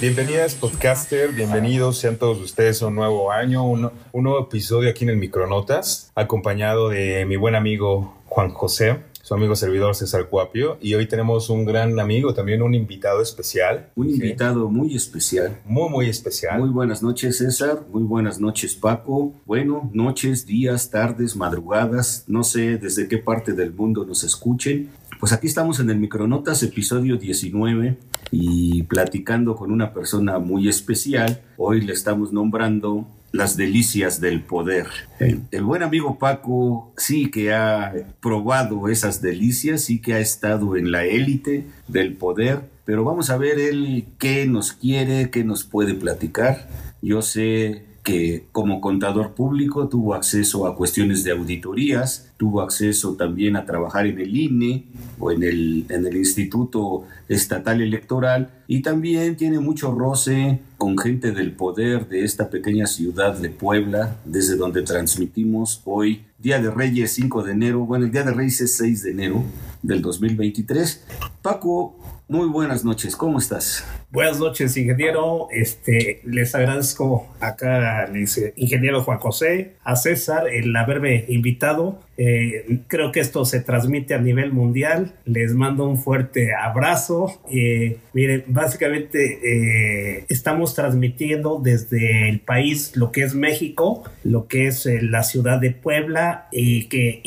Bienvenidas podcaster, bienvenidos sean todos ustedes a un nuevo año, un, un nuevo episodio aquí en el Micronotas, acompañado de mi buen amigo Juan José su amigo servidor César Cuapio. Y hoy tenemos un gran amigo, también un invitado especial. Un invitado muy especial. Muy, muy especial. Muy buenas noches, César. Muy buenas noches, Paco. Bueno, noches, días, tardes, madrugadas. No sé desde qué parte del mundo nos escuchen. Pues aquí estamos en el Micronotas, episodio 19, y platicando con una persona muy especial. Hoy le estamos nombrando las delicias del poder. El, buen amigo Paco sí que ha probado esas delicias, sí que ha estado en la élite del poder, pero vamos a ver él qué nos quiere, qué nos puede platicar. Yo sé que como contador público tuvo acceso a cuestiones de auditorías, tuvo acceso también a trabajar en el INE o en el, en el Instituto Estatal Electoral y también tiene mucho roce con gente del poder de esta pequeña ciudad de Puebla, desde donde transmitimos hoy, Día de Reyes 5 de enero, bueno, el Día de Reyes es 6 de enero del 2023. Paco, muy buenas noches, ¿cómo estás? Buenas noches, ingeniero. Este, les agradezco acá al ingeniero Juan José, a César, el haberme invitado. Eh, creo que esto se transmite a nivel mundial. Les mando un fuerte abrazo. Eh, miren, básicamente eh, estamos transmitiendo desde el país lo que es México, lo que es la ciudad de Puebla, y que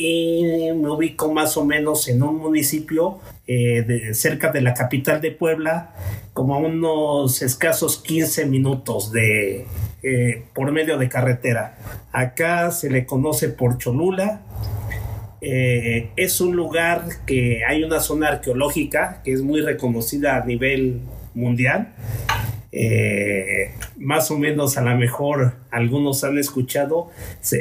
me ubico más o menos en un municipio cerca de la capital de Puebla, como a unos escasos 15 minutos de por medio de carretera. Acá se le conoce por Cholula, eh, es un lugar que hay una zona arqueológica que es muy reconocida a nivel mundial. Eh, más o menos a lo mejor algunos han escuchado,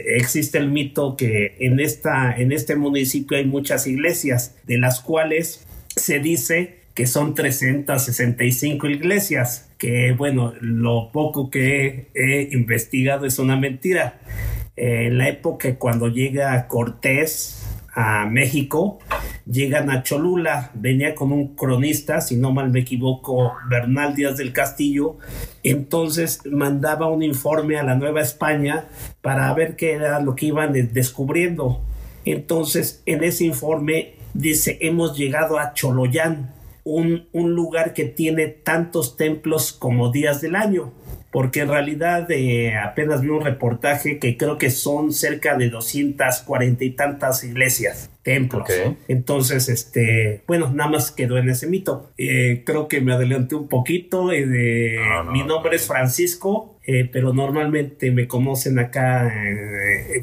existe el mito que en, esta, en este municipio hay muchas iglesias, de las cuales se dice que son 365 iglesias, que bueno, lo poco que he investigado es una mentira. en la época cuando llega Cortés a México, llegan a Cholula, venía con un cronista, si no mal me equivoco, Bernal Díaz del Castillo, entonces mandaba un informe a la Nueva España para ver qué era lo que iban descubriendo. Entonces, en ese informe dice, hemos llegado a Choloyán, un, un lugar que tiene tantos templos como días del año porque en realidad eh, apenas vi un reportaje que creo que son cerca de 240 y tantas iglesias, templos. Entonces, este, bueno, nada más quedó en ese mito. Eh, creo que me adelanté un poquito. Eh, mi nombre es Francisco, pero normalmente me conocen acá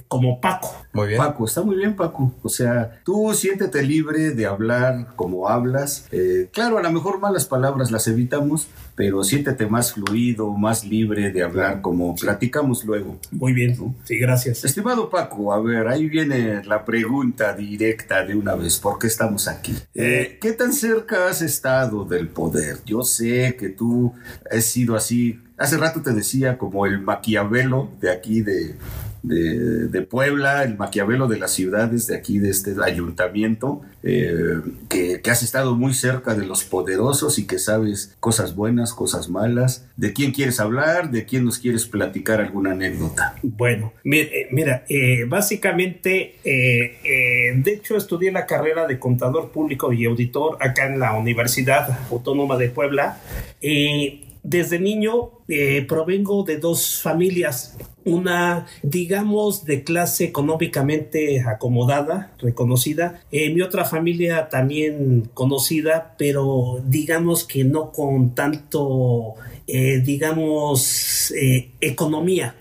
como Paco. Muy bien. Paco, está muy bien, Paco. O sea, tú siéntete libre de hablar como hablas. claro, a lo mejor malas palabras las evitamos, pero siéntete más fluido, más libre de hablar como platicamos luego. Muy bien, sí, gracias. Estimado Paco, a ver, ahí viene la pregunta directa de una vez, ¿por qué estamos aquí? Eh, ¿Qué tan cerca has estado del poder? Yo sé que tú has sido así, hace rato te decía como el Maquiavelo de aquí de, de, Puebla, el Maquiavelo de las ciudades de aquí, de este ayuntamiento, eh, que, has estado muy cerca de los poderosos y que sabes cosas buenas, cosas malas. ¿De quién quieres hablar? ¿De quién nos quieres platicar alguna anécdota? Bueno, eh, mira, eh, básicamente, de hecho estudié la carrera de contador público y auditor acá en la Universidad Autónoma de Puebla. y desde niño provengo de dos familias una, digamos, de clase económicamente acomodada, reconocida. Eh, mi otra familia también conocida, pero digamos que no con tanto, eh, digamos, eh, economía.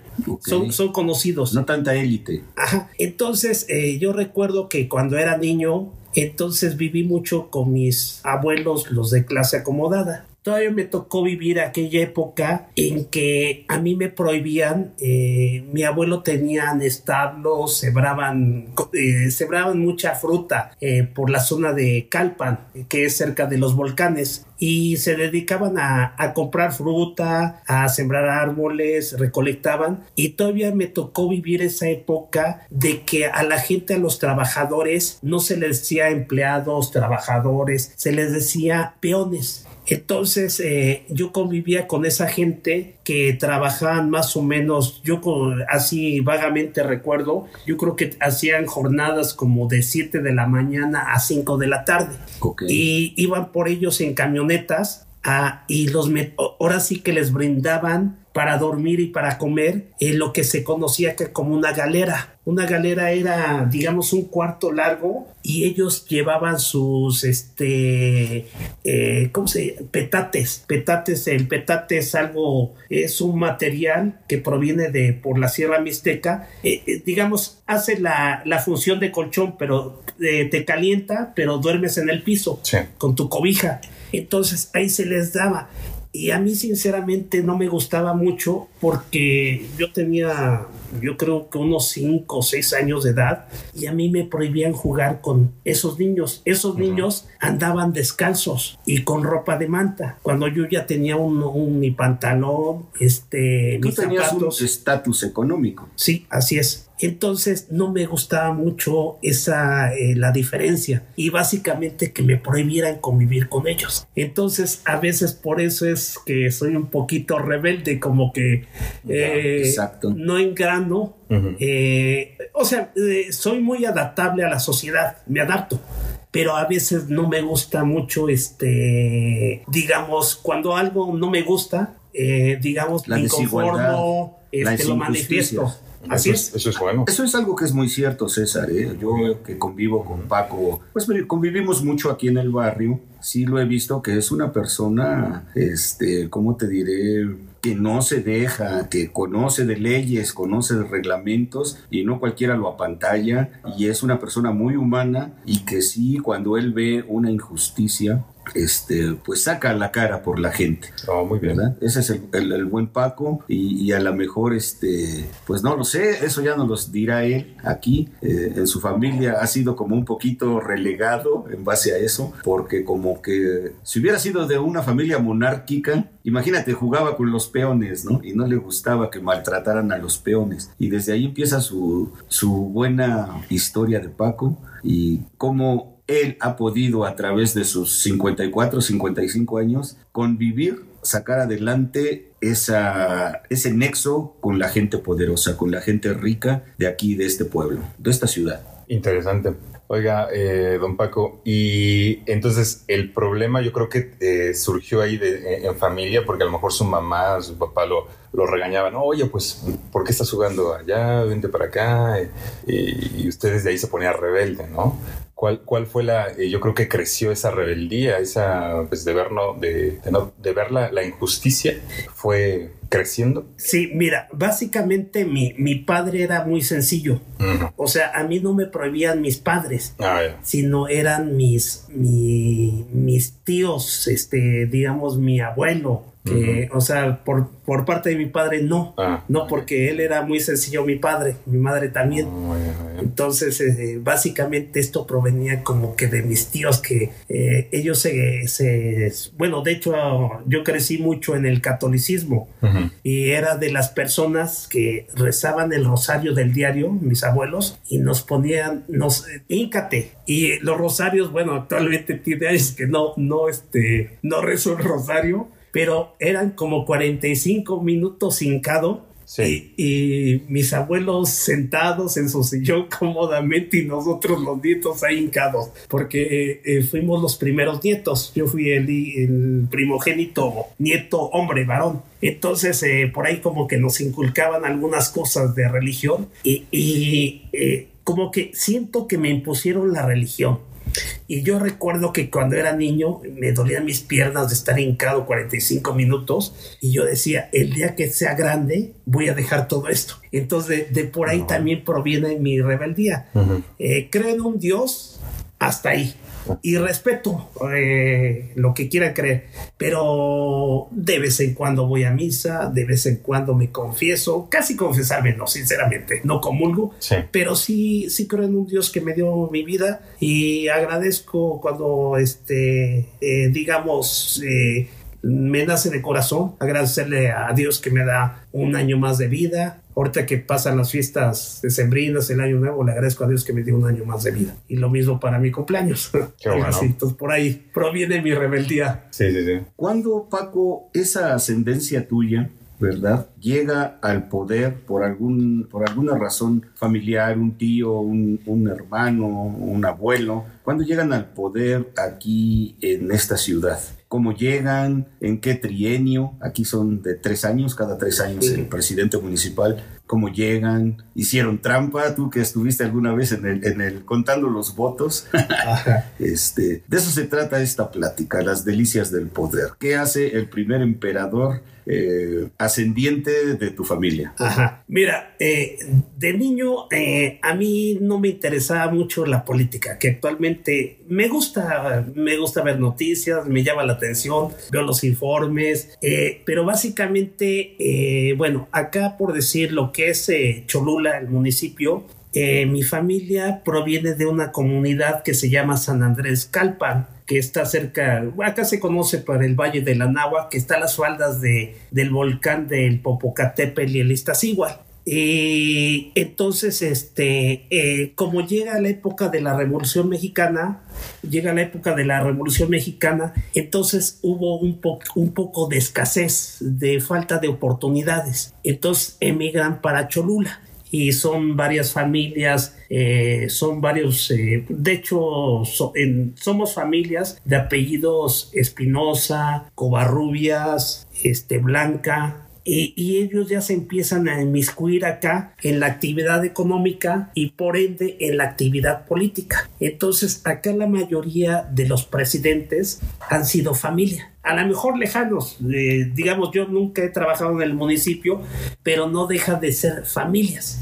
Son, son, conocidos. No tanta élite. Ajá. Entonces, yo recuerdo que cuando era niño, entonces viví mucho con mis abuelos, los de clase acomodada todavía me tocó vivir aquella época en que a mí me prohibían, eh, mi abuelo tenía establos, sebraban, eh, mucha fruta eh, por la zona de Calpan, que es cerca de los volcanes, y se dedicaban a comprar fruta, a sembrar árboles, recolectaban, y todavía me tocó vivir esa época de que a la gente, a los trabajadores, no se les decía empleados, trabajadores, se les decía peones Entonces eh, yo convivía con esa gente que trabajaban más o menos, yo así vagamente recuerdo, yo creo que hacían jornadas como de 7 de la mañana a 5 de la tarde. Y iban por ellos en camionetas ah, y los ahora sí que les brindaban para dormir y para comer en lo que se conocía que como una galera. Una galera era, digamos, un cuarto largo y ellos llevaban sus, este, eh, ¿cómo se Petates. Petates, el petate es algo, es un material que proviene de, por la Sierra Mixteca. Eh, eh, digamos, hace la, la, función de colchón, pero te calienta, pero duermes en el piso con tu cobija. Entonces ahí se les daba. Y a mí sinceramente no me gustaba mucho porque yo tenía, yo creo que unos 5 o 6 años de edad y a mí me prohibían jugar con esos niños. Esos niños andaban descalzos y con ropa de manta. Cuando yo ya tenía un, un mi pantalón, este, Tú tenías un estatus económico. Sí, así es. Entonces no me gustaba mucho esa eh, la diferencia y básicamente que me prohibieran convivir con ellos. Entonces a veces por eso es que soy un poquito rebelde, como que eh, no engrano. Eh, o sea, soy muy adaptable a la sociedad, me adapto pero a veces no me gusta mucho, este, digamos, cuando algo no me gusta, digamos, me inconformo, este, lo manifiesto. Así eso es, Eso es bueno. Eso es algo que es muy cierto, César. ¿eh? Yo que convivo con Paco, pues convivimos mucho aquí en el barrio. Sí lo he visto que es una persona, este, ¿cómo te diré? que no se deja, que conoce de leyes, conoce de reglamentos y no cualquiera lo apantalla y es una persona muy humana y que sí, cuando él ve una injusticia, este, pues saca la cara por la gente. Oh, muy bien. Ese es el, buen Paco y, a lo mejor, este, pues no lo sé, eso ya nos lo dirá él aquí. Eh, en su familia ha sido como un poquito relegado en base a eso, porque como que si hubiera sido de una familia monárquica, imagínate, jugaba con los peones, ¿no? Y no le gustaba que maltrataran a los peones. Y desde ahí empieza su, su buena historia de Paco y cómo él ha podido a través de sus 54, 55 años convivir, sacar adelante esa, ese nexo con la gente poderosa, con la gente rica de aquí, de este pueblo, de esta ciudad. Interesante. Oiga, eh, don Paco, y entonces el problema yo creo que eh, surgió ahí de, en familia, porque a lo mejor su mamá, su papá lo, lo regañaban, oye, pues, ¿por qué estás jugando allá? Vente para acá. Y, ustedes de ahí se ponían rebelde, ¿no? ¿Cuál, ¿Cuál fue la, eh, yo creo que creció esa rebeldía, esa, pues de ver, no, de, de, ver la, la, injusticia, fue creciendo? Sí, mira, básicamente mi, mi padre era muy sencillo. O sea, a mí no me prohibían mis padres, ah, sino eran mis, mi, mis tíos, este, digamos, mi abuelo, o sea, por, por parte de mi padre no, ah, no, porque él era muy sencillo, mi padre, mi madre también. Ah, Entonces, eh, básicamente esto provenía como que de mis tíos que eh, ellos se, bueno, de hecho yo crecí mucho en el catolicismo y era de las personas que rezaban el rosario del diario, mis abuelos, y nos ponían, nos, íncate. Y los rosarios, bueno, actualmente tiene años que no, no, este, no rezo el rosario pero eran como 45 minutos hincado Sí. Y, mis abuelos sentados en su sillón cómodamente y nosotros los nietos ahí porque eh, eh, fuimos los primeros nietos. Yo fui el, primogénito nieto hombre, varón. Entonces, eh, por ahí como que nos inculcaban algunas cosas de religión y, y como que siento que me impusieron la religión y yo recuerdo que cuando era niño me dolían mis piernas de estar hincado 45 minutos y yo decía, el día que sea grande voy a dejar todo esto. Entonces de, por ahí también proviene mi rebeldía. Eh, creo en un Dios hasta ahí y respeto eh, lo que quieran creer, pero de vez en cuando voy a misa, de vez en cuando me confieso, casi confesarme, no, sinceramente, no comulgo, pero sí, sí creo en un Dios que me dio mi vida y agradezco cuando, este, eh, digamos, eh, me nace de corazón agradecerle a Dios que me da un año más de vida. Ahorita que pasan las fiestas decembrinas, el año nuevo, le agradezco a Dios que me dio un año más de vida. Y lo mismo para mi cumpleaños. Qué bueno. Así, entonces por ahí proviene mi rebeldía. Sí, sí, sí. ¿Cuándo, Paco, esa ascendencia tuya, verdad, llega al poder por, algún, por alguna razón familiar, un tío, un, un hermano, un abuelo? ¿Cuándo llegan al poder aquí en esta ciudad? ¿Cómo llegan? ¿En qué trienio? Aquí son de tres años, cada tres años Sí. el presidente municipal. ¿Cómo llegan? ¿Hicieron trampa? Tú que estuviste alguna vez en el, en el contando los votos. Ajá. Este, de eso se trata esta plática, las delicias del poder. ¿Qué hace el primer emperador eh, ascendiente de tu familia? Ajá. Mira, eh, de niño eh, a mí no me interesaba mucho la política, que actualmente me gusta, me gusta ver noticias, me llama la atención, veo los informes, eh, pero básicamente, bueno, acá por decir lo que es Cholula, el municipio, eh, mi familia proviene de una comunidad que se llama San Andrés Calpan, que está cerca, acá se conoce por el Valle de la Nahua, que está a las faldas de, del volcán del Popocatépetl y el Iztaccíhuatl. Y entonces, este, eh, como llega la época de la Revolución Mexicana, llega la época de la Revolución Mexicana, entonces hubo un, un poco de escasez, de falta de oportunidades. Entonces emigran para Cholula y son varias familias, eh, son varios, eh, de hecho, so- en- somos familias de apellidos Espinosa, Covarrubias, este, Blanca, y, y ellos ya se empiezan a inmiscuir acá en la actividad económica y por ende en la actividad política. Entonces acá la mayoría de los presidentes han sido familia. A lo mejor lejanos, eh, digamos, yo nunca he trabajado en el municipio, pero no deja de ser familias.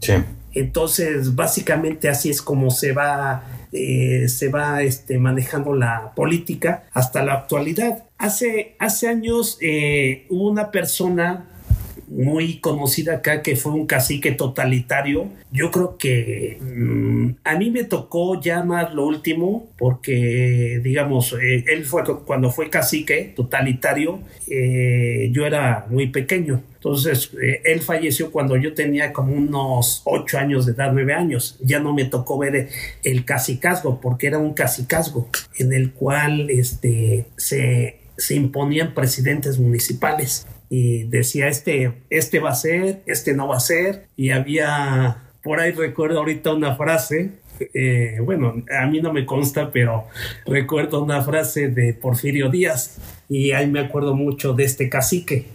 Sí. Entonces, básicamente así es como se va, eh, se va este, manejando la política hasta la actualidad. Hace, hace años eh, una persona muy conocida acá que fue un cacique totalitario. Yo creo que mm, a mí me tocó ya más lo último porque, digamos, eh, él fue cuando fue cacique totalitario, eh, yo era muy pequeño. Entonces, eh, él falleció cuando yo tenía como unos ocho años de edad, nueve años. Ya no me tocó ver el, cacicazgo, porque era un cacicazgo en el cual este, se, se imponían presidentes municipales y decía este, este va a ser, este no va a ser, y había, por ahí recuerdo ahorita una frase, eh, bueno, a mí no me consta, pero recuerdo una frase de Porfirio Díaz, y ahí me acuerdo mucho de este cacique,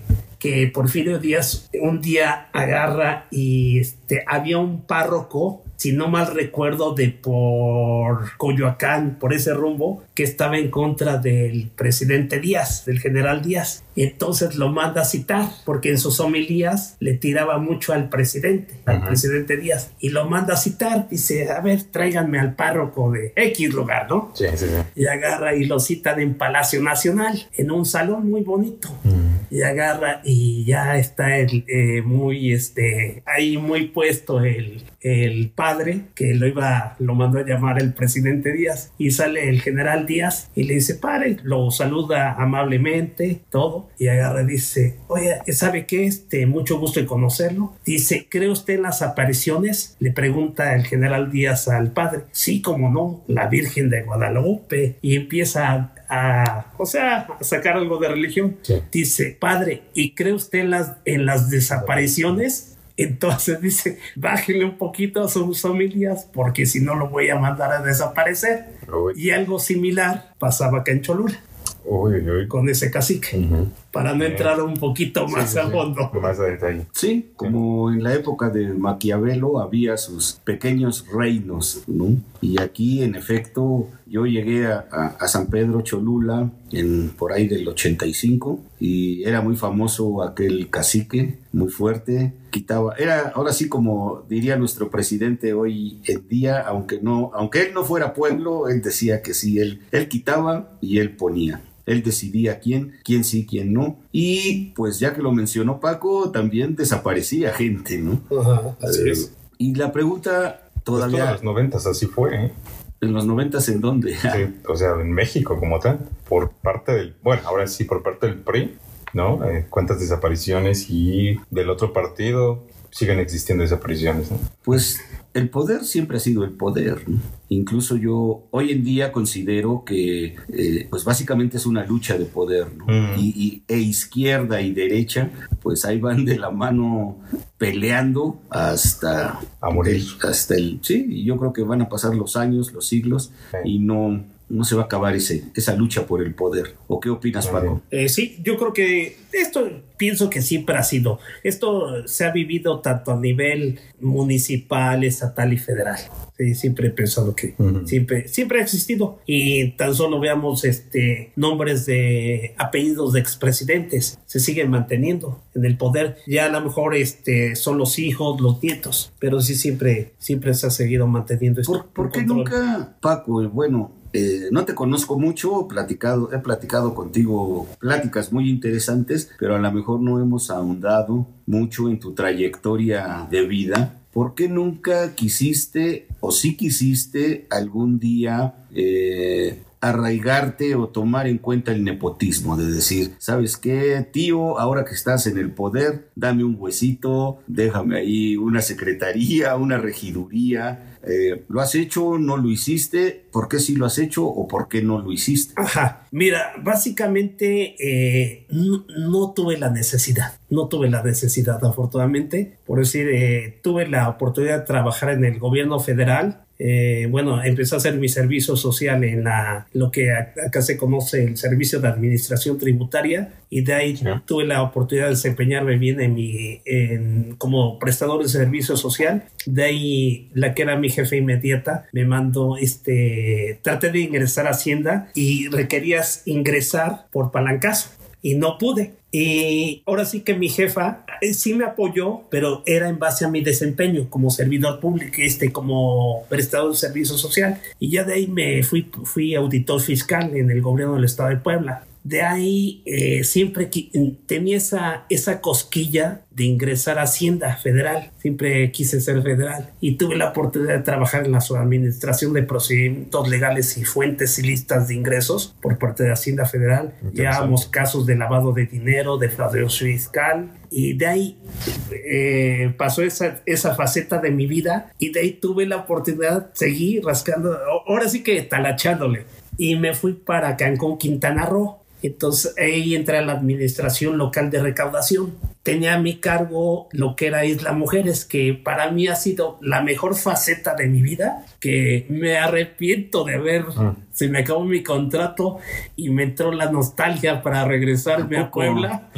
que Porfirio Díaz un día agarra y este, había un párroco, si no mal recuerdo, de por Coyoacán, por ese rumbo, que estaba en contra del presidente Díaz, del general Díaz. Y entonces lo manda a citar, porque en sus homilías le tiraba mucho al presidente, al Ajá. presidente Díaz. Y lo manda a citar, dice, a ver, tráiganme al párroco de X lugar, ¿no? Sí, sí, sí. Y agarra y lo citan en Palacio Nacional, en un salón muy bonito y agarra y ya está el, eh, muy este ahí muy puesto el, el padre que lo iba lo mandó a llamar el presidente Díaz y sale el general Díaz y le dice padre lo saluda amablemente todo y agarra y dice oye sabe qué este mucho gusto en conocerlo dice cree usted en las apariciones le pregunta el general Díaz al padre. Sí como no la Virgen de Guadalupe y empieza a, a, o sea a sacar algo de religión. Sí. dice, padre, ¿y cree usted en las, en las desapariciones? Entonces dice, bájele un poquito a sus familias porque si no lo voy a mandar a desaparecer. Uy, Y algo similar pasaba acá en Cholula uy, uy. con ese cacique, para no entrar un poquito más Sí, sí, a sí. fondo. Más a detalle. Sí, como en la época de Maquiavelo había sus pequeños reinos, ¿no? Y aquí, en efecto, yo llegué a, a- a San Pedro Cholula en, por ahí del 85 y era muy famoso aquel cacique, muy fuerte, quitaba, era ahora sí como diría nuestro presidente hoy en día, aunque no, aunque él no fuera pueblo, él decía que sí, él, él quitaba y él ponía. Él decidía quién, quién sí, quién no. Y pues ya que lo mencionó Paco, también desaparecía gente, ¿no? Ajá, así Eh, es. Y la pregunta Pues todos todavía... los noventas así fue, ¿eh? ¿En los noventas en dónde? Sí, o sea, en México como tal, por parte del, bueno, ahora sí, por parte del PRI, ¿no? Eh, cuántas desapariciones y del otro partido siguen existiendo desapariciones, ¿no? Pues el poder siempre ha sido el poder. ¿no? Incluso yo hoy en día considero que, eh, pues básicamente es una lucha de poder. ¿no? Mm. Y, y- e izquierda y derecha, pues ahí van de la mano peleando hasta A morir. el- hasta el sí. Y yo creo que van a pasar los años, los siglos Sí. y no no se va a acabar ese, esa lucha por el poder. ¿O qué opinas, Paco? Eh, sí, yo creo que esto pienso que siempre ha sido. Esto se ha vivido tanto a nivel municipal, estatal y federal. Sí, siempre he pensado que siempre, siempre ha existido. Y tan solo veamos este nombres de apellidos de expresidentes. Se siguen manteniendo en el poder. Ya a lo mejor este, son los hijos, los nietos. Pero sí siempre, siempre se ha seguido manteniendo este ¿Por, por qué control. nunca, Paco? eh, Bueno, eh, no te conozco mucho, he platicado contigo pláticas muy interesantes, pero a lo mejor no hemos ahondado mucho en tu trayectoria de vida. ¿Por qué nunca quisiste o sí quisiste algún día eh, arraigarte o tomar en cuenta el nepotismo? De decir, ¿sabes qué, tío? Ahora que estás en el poder, dame un huesito, déjame ahí una secretaría, una regiduría. Eh, ¿Lo has hecho? ¿No lo hiciste? ¿Por qué sí lo has hecho o por qué no lo hiciste? Ajá, mira, básicamente eh, no, no tuve la necesidad, no tuve la necesidad afortunadamente, por decir, eh, tuve la oportunidad de trabajar en el gobierno federal. Eh, bueno, empecé a hacer mi servicio social en la, lo que acá se conoce el servicio de administración tributaria y de ahí Sí. tuve la oportunidad de desempeñarme bien en mi, en- como prestador de servicio social. De ahí la que era mi jefe inmediata me mandó este, traté de ingresar a Hacienda y requerías ingresar por palancazo y no pude. Y ahora sí que mi jefa eh, sí me apoyó, pero era en base a mi desempeño como servidor público, este, como prestador de servicio social. Y ya de ahí me fui, fui auditor fiscal en el gobierno del estado de Puebla. De ahí eh, siempre tenía esa, esa cosquilla de ingresar a Hacienda Federal. Siempre quise ser federal y tuve la oportunidad de trabajar en la subadministración de procedimientos legales y fuentes y listas de ingresos por parte de Hacienda Federal. Llevábamos casos de lavado de dinero, de fraude fiscal y de ahí eh, pasó esa, esa faceta de mi vida y de ahí tuve la oportunidad, seguí rascando, ahora sí que talachándole y me fui para Cancún, Quintana Roo. Entonces ahí entré la administración local de recaudación. Tenía a mi cargo lo que era Isla Mujeres, que para mí ha sido la mejor faceta de mi vida, que me arrepiento de haber, Mm. Se me acabó mi contrato y me entró la nostalgia para regresarme ¿A? Puebla.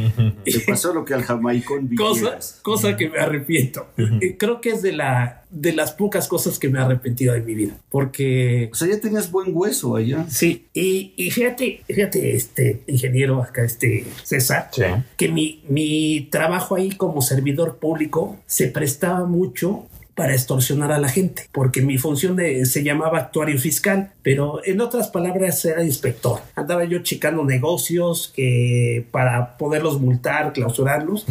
Te pasó lo que al jamaicón cosa, vivieras. cosa que me arrepiento. Eh, Creo que es de, la, de las pocas cosas que me he arrepentido de mi vida, porque O sea, ya tenías buen hueso allá. Sí, y, y fíjate, fíjate, este ingeniero acá, este César, Sí. que mi, mi trabajo ahí como servidor público se prestaba mucho para extorsionar a la gente, porque mi función de- se llamaba actuario fiscal, pero en otras palabras era inspector. Andaba yo checando negocios que para poderlos multar, clausurarlos,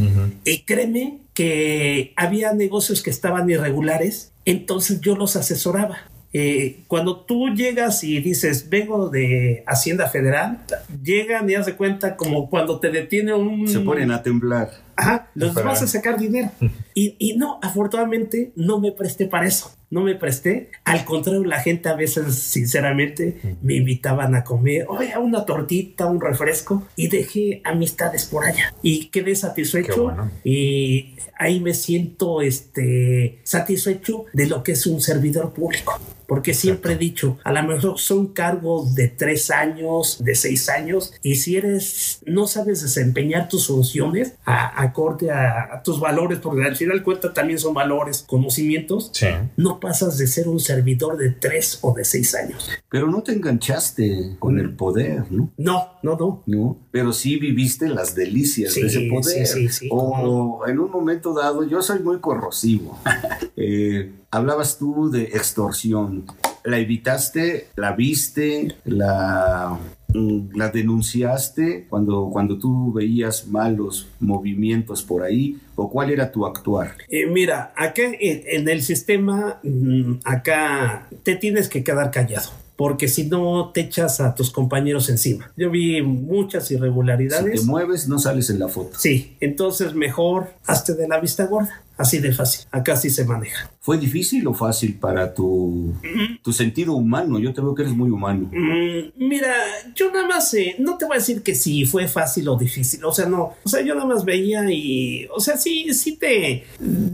y créeme que había negocios que estaban irregulares, entonces yo los asesoraba. Eh, cuando tú llegas y dices, vengo de Hacienda Federal, llegan y haz de cuenta como cuando te detiene un... Se ponen a temblar. Ajá, los vas a sacar dinero. Y, y no, afortunadamente no me presté para eso. No me presté. Al contrario, la gente a veces, sinceramente, me invitaban a comer, oye, una tortita, un refresco, y dejé amistades por allá. Y quedé satisfecho. Qué bueno. Y ahí me siento este, satisfecho de lo que es un servidor público. Porque siempre he dicho, a lo mejor son cargos de tres años, de seis años, y si eres, no sabes desempeñar tus funciones a- acorde a, a tus valores, porque al final cuenta también son valores, conocimientos, Sí. no pasas de ser un servidor de tres o de seis años. Pero no te enganchaste con el poder, ¿no? No, no, no. ¿no? Pero sí viviste las delicias Sí, de ese poder. sí, sí, sí, o cómo en un momento dado, yo soy muy corrosivo. Eh, hablabas tú de extorsión. ¿La evitaste? ¿La viste? ¿La mm, la denunciaste cuando, cuando tú veías malos movimientos por ahí? ¿O cuál era tu actuar? Eh, mira, acá en, el sistema, mm, acá te tienes que quedar callado porque si no te echas a tus compañeros encima. Yo vi muchas irregularidades. Si te mueves, no sales en la foto. Sí, entonces mejor hazte de la vista gorda. Así de fácil. Acá sí se maneja. ¿Fue difícil o fácil para tu, tu sentido humano? Yo te veo que eres muy humano. Mm, mira, yo nada más, eh, no te voy a decir que sí fue fácil o difícil. O sea, no. O sea, yo nada más veía y, o sea, sí, sí te,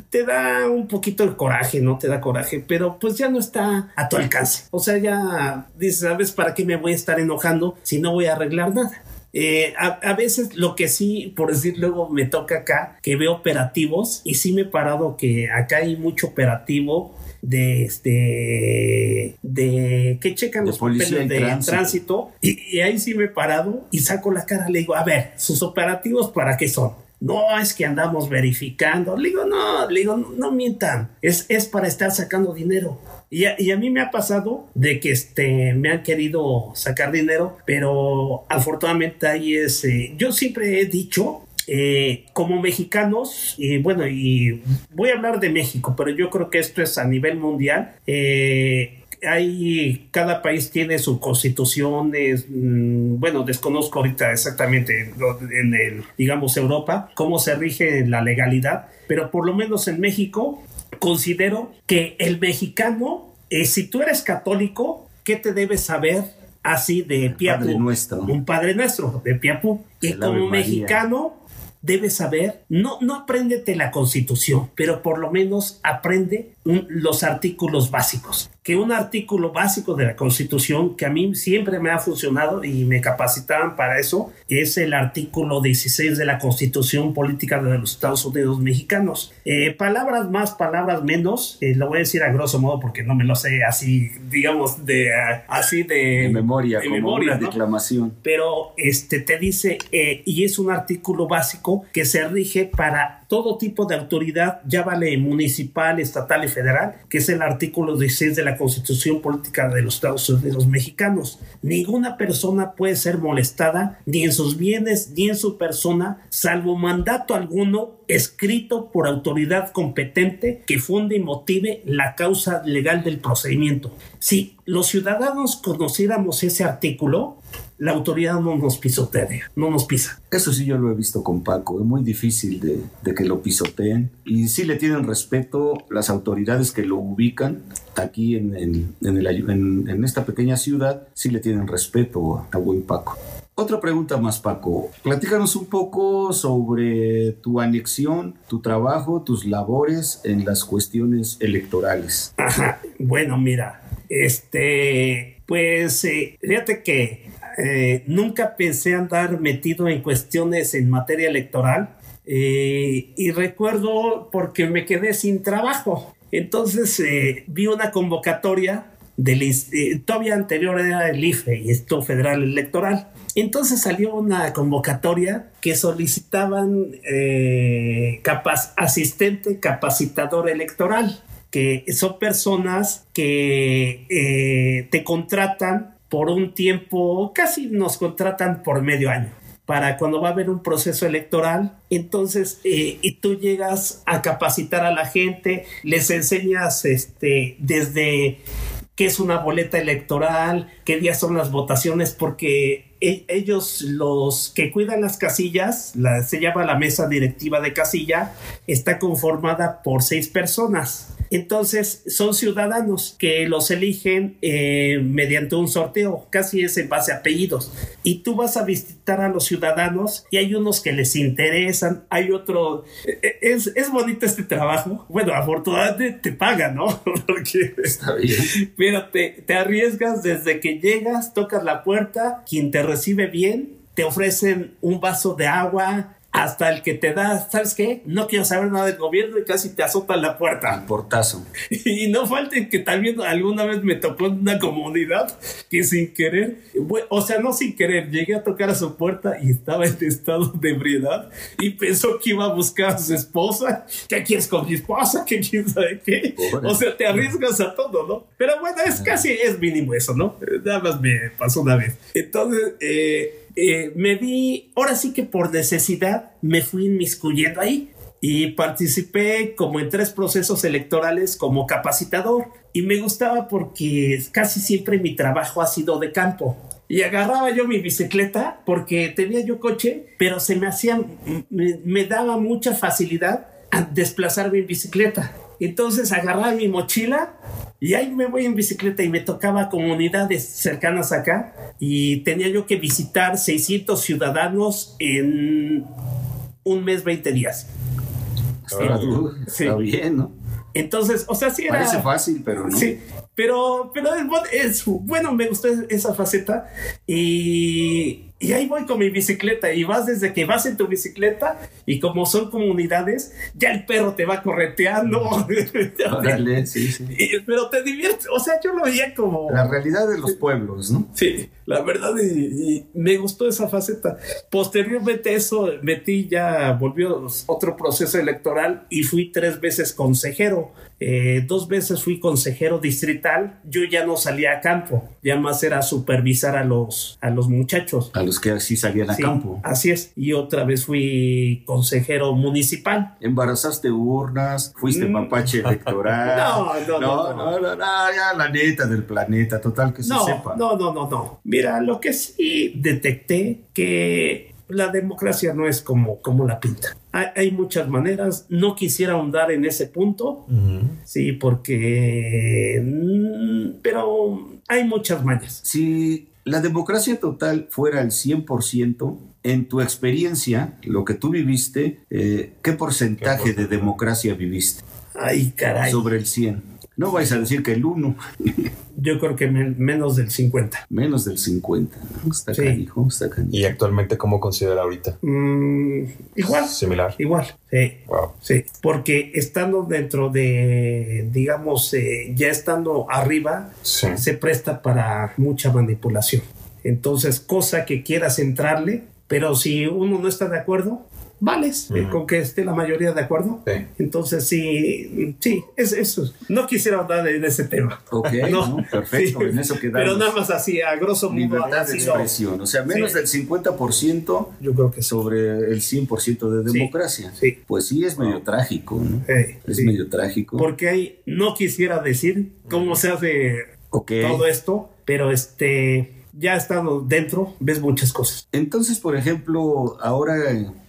te da un poquito el coraje, ¿no? Te da coraje, pero pues ya no está a tu alcance. O sea, ya dices, ¿sabes para qué me voy a estar enojando si no voy a arreglar nada? Eh, a, veces lo que sí, por decir luego me toca acá, que veo operativos y sí me he parado que acá hay mucho operativo de este de que checan los papeles de tránsito, y, ahí sí me he parado y saco la cara le digo a ver sus operativos para qué son no es que andamos verificando le digo no le digo no, mientan es, es para estar sacando dinero y a, mí me ha pasado de que este, me han querido sacar dinero, pero afortunadamente ahí es, eh, yo siempre he dicho eh, como mexicanos, y bueno, y voy a hablar de México, pero yo creo que esto es a nivel mundial. Eh, hay, cada país tiene su constitución, mm, bueno, desconozco ahorita exactamente en el, digamos, Europa, cómo se rige la legalidad, pero por lo menos en México considero que el mexicano, eh, si tú eres católico, ¿qué te debes saber así de Piapú? Padre nuestro. Un Padre Nuestro de Piapú. Y como mexicano, debes saber, no, no apréndete la constitución, pero por lo menos aprende los artículos básicos que un artículo básico de la Constitución que a mí siempre me ha funcionado y me capacitaban para eso es el artículo 16 de la Constitución Política de los Estados Unidos Mexicanos. Eh, palabras más, palabras menos, eh, lo voy a decir a grosso modo porque no me lo sé así, digamos, de así de, memoria, como memoria, una declamación. Pero este te dice, eh, y es un artículo básico que se rige para todo tipo de autoridad, ya vale municipal, estatal y federal, que es el artículo 16 de la Constitución Política de los Estados Unidos Mexicanos. Ninguna persona puede ser molestada ni en sus bienes ni en su persona, salvo mandato alguno escrito por autoridad competente que funde y motive la causa legal del procedimiento. Si los ciudadanos conociéramos ese artículo, la autoridad no nos pisotea, no nos pisa. Eso sí yo lo he visto con Paco, es muy difícil de, que lo pisoteen y sí le tienen respeto las autoridades que lo ubican aquí en, en, esta pequeña ciudad, sí le tienen respeto a, buen Paco. Otra pregunta más, Paco. Platícanos un poco sobre tu anexión, tu trabajo, tus labores en las cuestiones electorales. Ajá. Bueno, mira, este, pues eh, fíjate que eh, nunca pensé andar metido en cuestiones en materia electoral eh, y recuerdo porque me quedé sin trabajo. Entonces vi una convocatoria del todavía anterior era el IFE esto federal electoral. Entonces salió una convocatoria que solicitaban capaz, asistente capacitador electoral, que son personas que te contratan por un tiempo, casi nos contratan por medio año para cuando va a haber un proceso electoral. Entonces, eh, y tú llegas a capacitar a la gente, les enseñas este, desde qué es una boleta electoral, qué días son las votaciones, porque e, ellos, los que cuidan las casillas, se llama la mesa directiva de casilla, está conformada por seis personas. Entonces son ciudadanos que los eligen eh, mediante un sorteo, casi es en base a apellidos. Y tú vas a visitar a los ciudadanos y hay unos que les interesan, hay otro... Eh, es, es bonito este trabajo. Bueno, afortunadamente te pagan, ¿no? Porque, Está bien. Pero te, te arriesgas desde que llegas, tocas la puerta, quien te recibe bien, te ofrecen un vaso de agua, hasta el que te da, ¿sabes qué? No quiero saber nada del gobierno y casi te azota la puerta. Portazo. Y no falte que también alguna vez me tocó en una comunidad que sin querer, o sea, no sin querer, llegué a tocar a su puerta y estaba en estado de ebriedad y pensó que iba a buscar a su esposa. ¿Qué quieres con mi esposa? ¿Qué quién sabe qué? O sea, te arriesgas a todo, ¿no? Pero bueno, es casi, es mínimo eso, ¿no? Nada más me pasó una vez. Entonces, eh, eh, me vi, ahora sí que por necesidad, me fui inmiscuyendo ahí y participé como en tres procesos electorales como capacitador y me gustaba porque casi siempre mi trabajo ha sido de campo. Y agarraba yo mi bicicleta porque tenía yo coche, pero se me hacía, me, daba mucha facilidad a desplazarme en bicicleta. Entonces agarraba mi mochila y ahí me voy en bicicleta y me tocaba comunidades cercanas acá y tenía yo que visitar 600 ciudadanos en un mes, 20 días. Está bien, ¿no? Entonces, o sea, sí era. Parece fácil, pero no. Sí, pero, pero es, bueno, me gustó esa faceta y, y ahí voy con mi bicicleta y vas desde que vas en tu bicicleta y como son comunidades, ya el perro te va correteando. Dale, sí, sí. pero te diviertes, o sea, yo lo veía como... La realidad de los pueblos, ¿no? Sí, la verdad, y, me gustó esa faceta. Posteriormente eso, metí ya, volvió otro proceso electoral y fui tres veces consejero. Eh, dos veces fui consejero distrital, yo ya no salía a campo, ya más era supervisar a los, a los muchachos. A los que así salían a campo. Así es, y otra vez fui consejero municipal. ¿Embarazaste urnas? ¿Fuiste mm. mapache electoral? no, no, no, no, no, no, ya la neta del planeta, total que se sepa. No, no, no, no. Mira, lo que sí detecté que la democracia no es como, como la pinta. Hay, muchas maneras. No quisiera ahondar en ese punto, sí, porque... Mm, pero hay muchas maneras. Si la democracia total fuera el 100%, en tu experiencia, lo que tú viviste, eh, ¿qué porcentaje de democracia viviste? Ay, caray. Sobre el 100. No vais a decir que el 1. Yo creo que menos del 50. Menos del 50. Está sí. está ¿Y actualmente cómo considera ahorita? Mm, igual. Similar. Igual, sí. Wow. Sí, porque estando dentro de, digamos, eh, ya estando arriba, se presta para mucha manipulación. Entonces, cosa que quieras entrarle, pero si uno no está de acuerdo, vales eh, con que esté la mayoría de acuerdo. Entonces, sí, sí, es eso. No quisiera hablar de, ese tema. Ok, no, perfecto, en eso quedamos. Pero nada más así, a grosso modo. Libertad de expresión, o sea, menos del 50% Yo creo que sobre el 100% de democracia. Sí, Pues sí, es medio trágico, ¿no? es medio trágico. Porque hay, no quisiera decir cómo se hace todo esto, pero este ya estando dentro, ves muchas cosas. Entonces, por ejemplo, ahora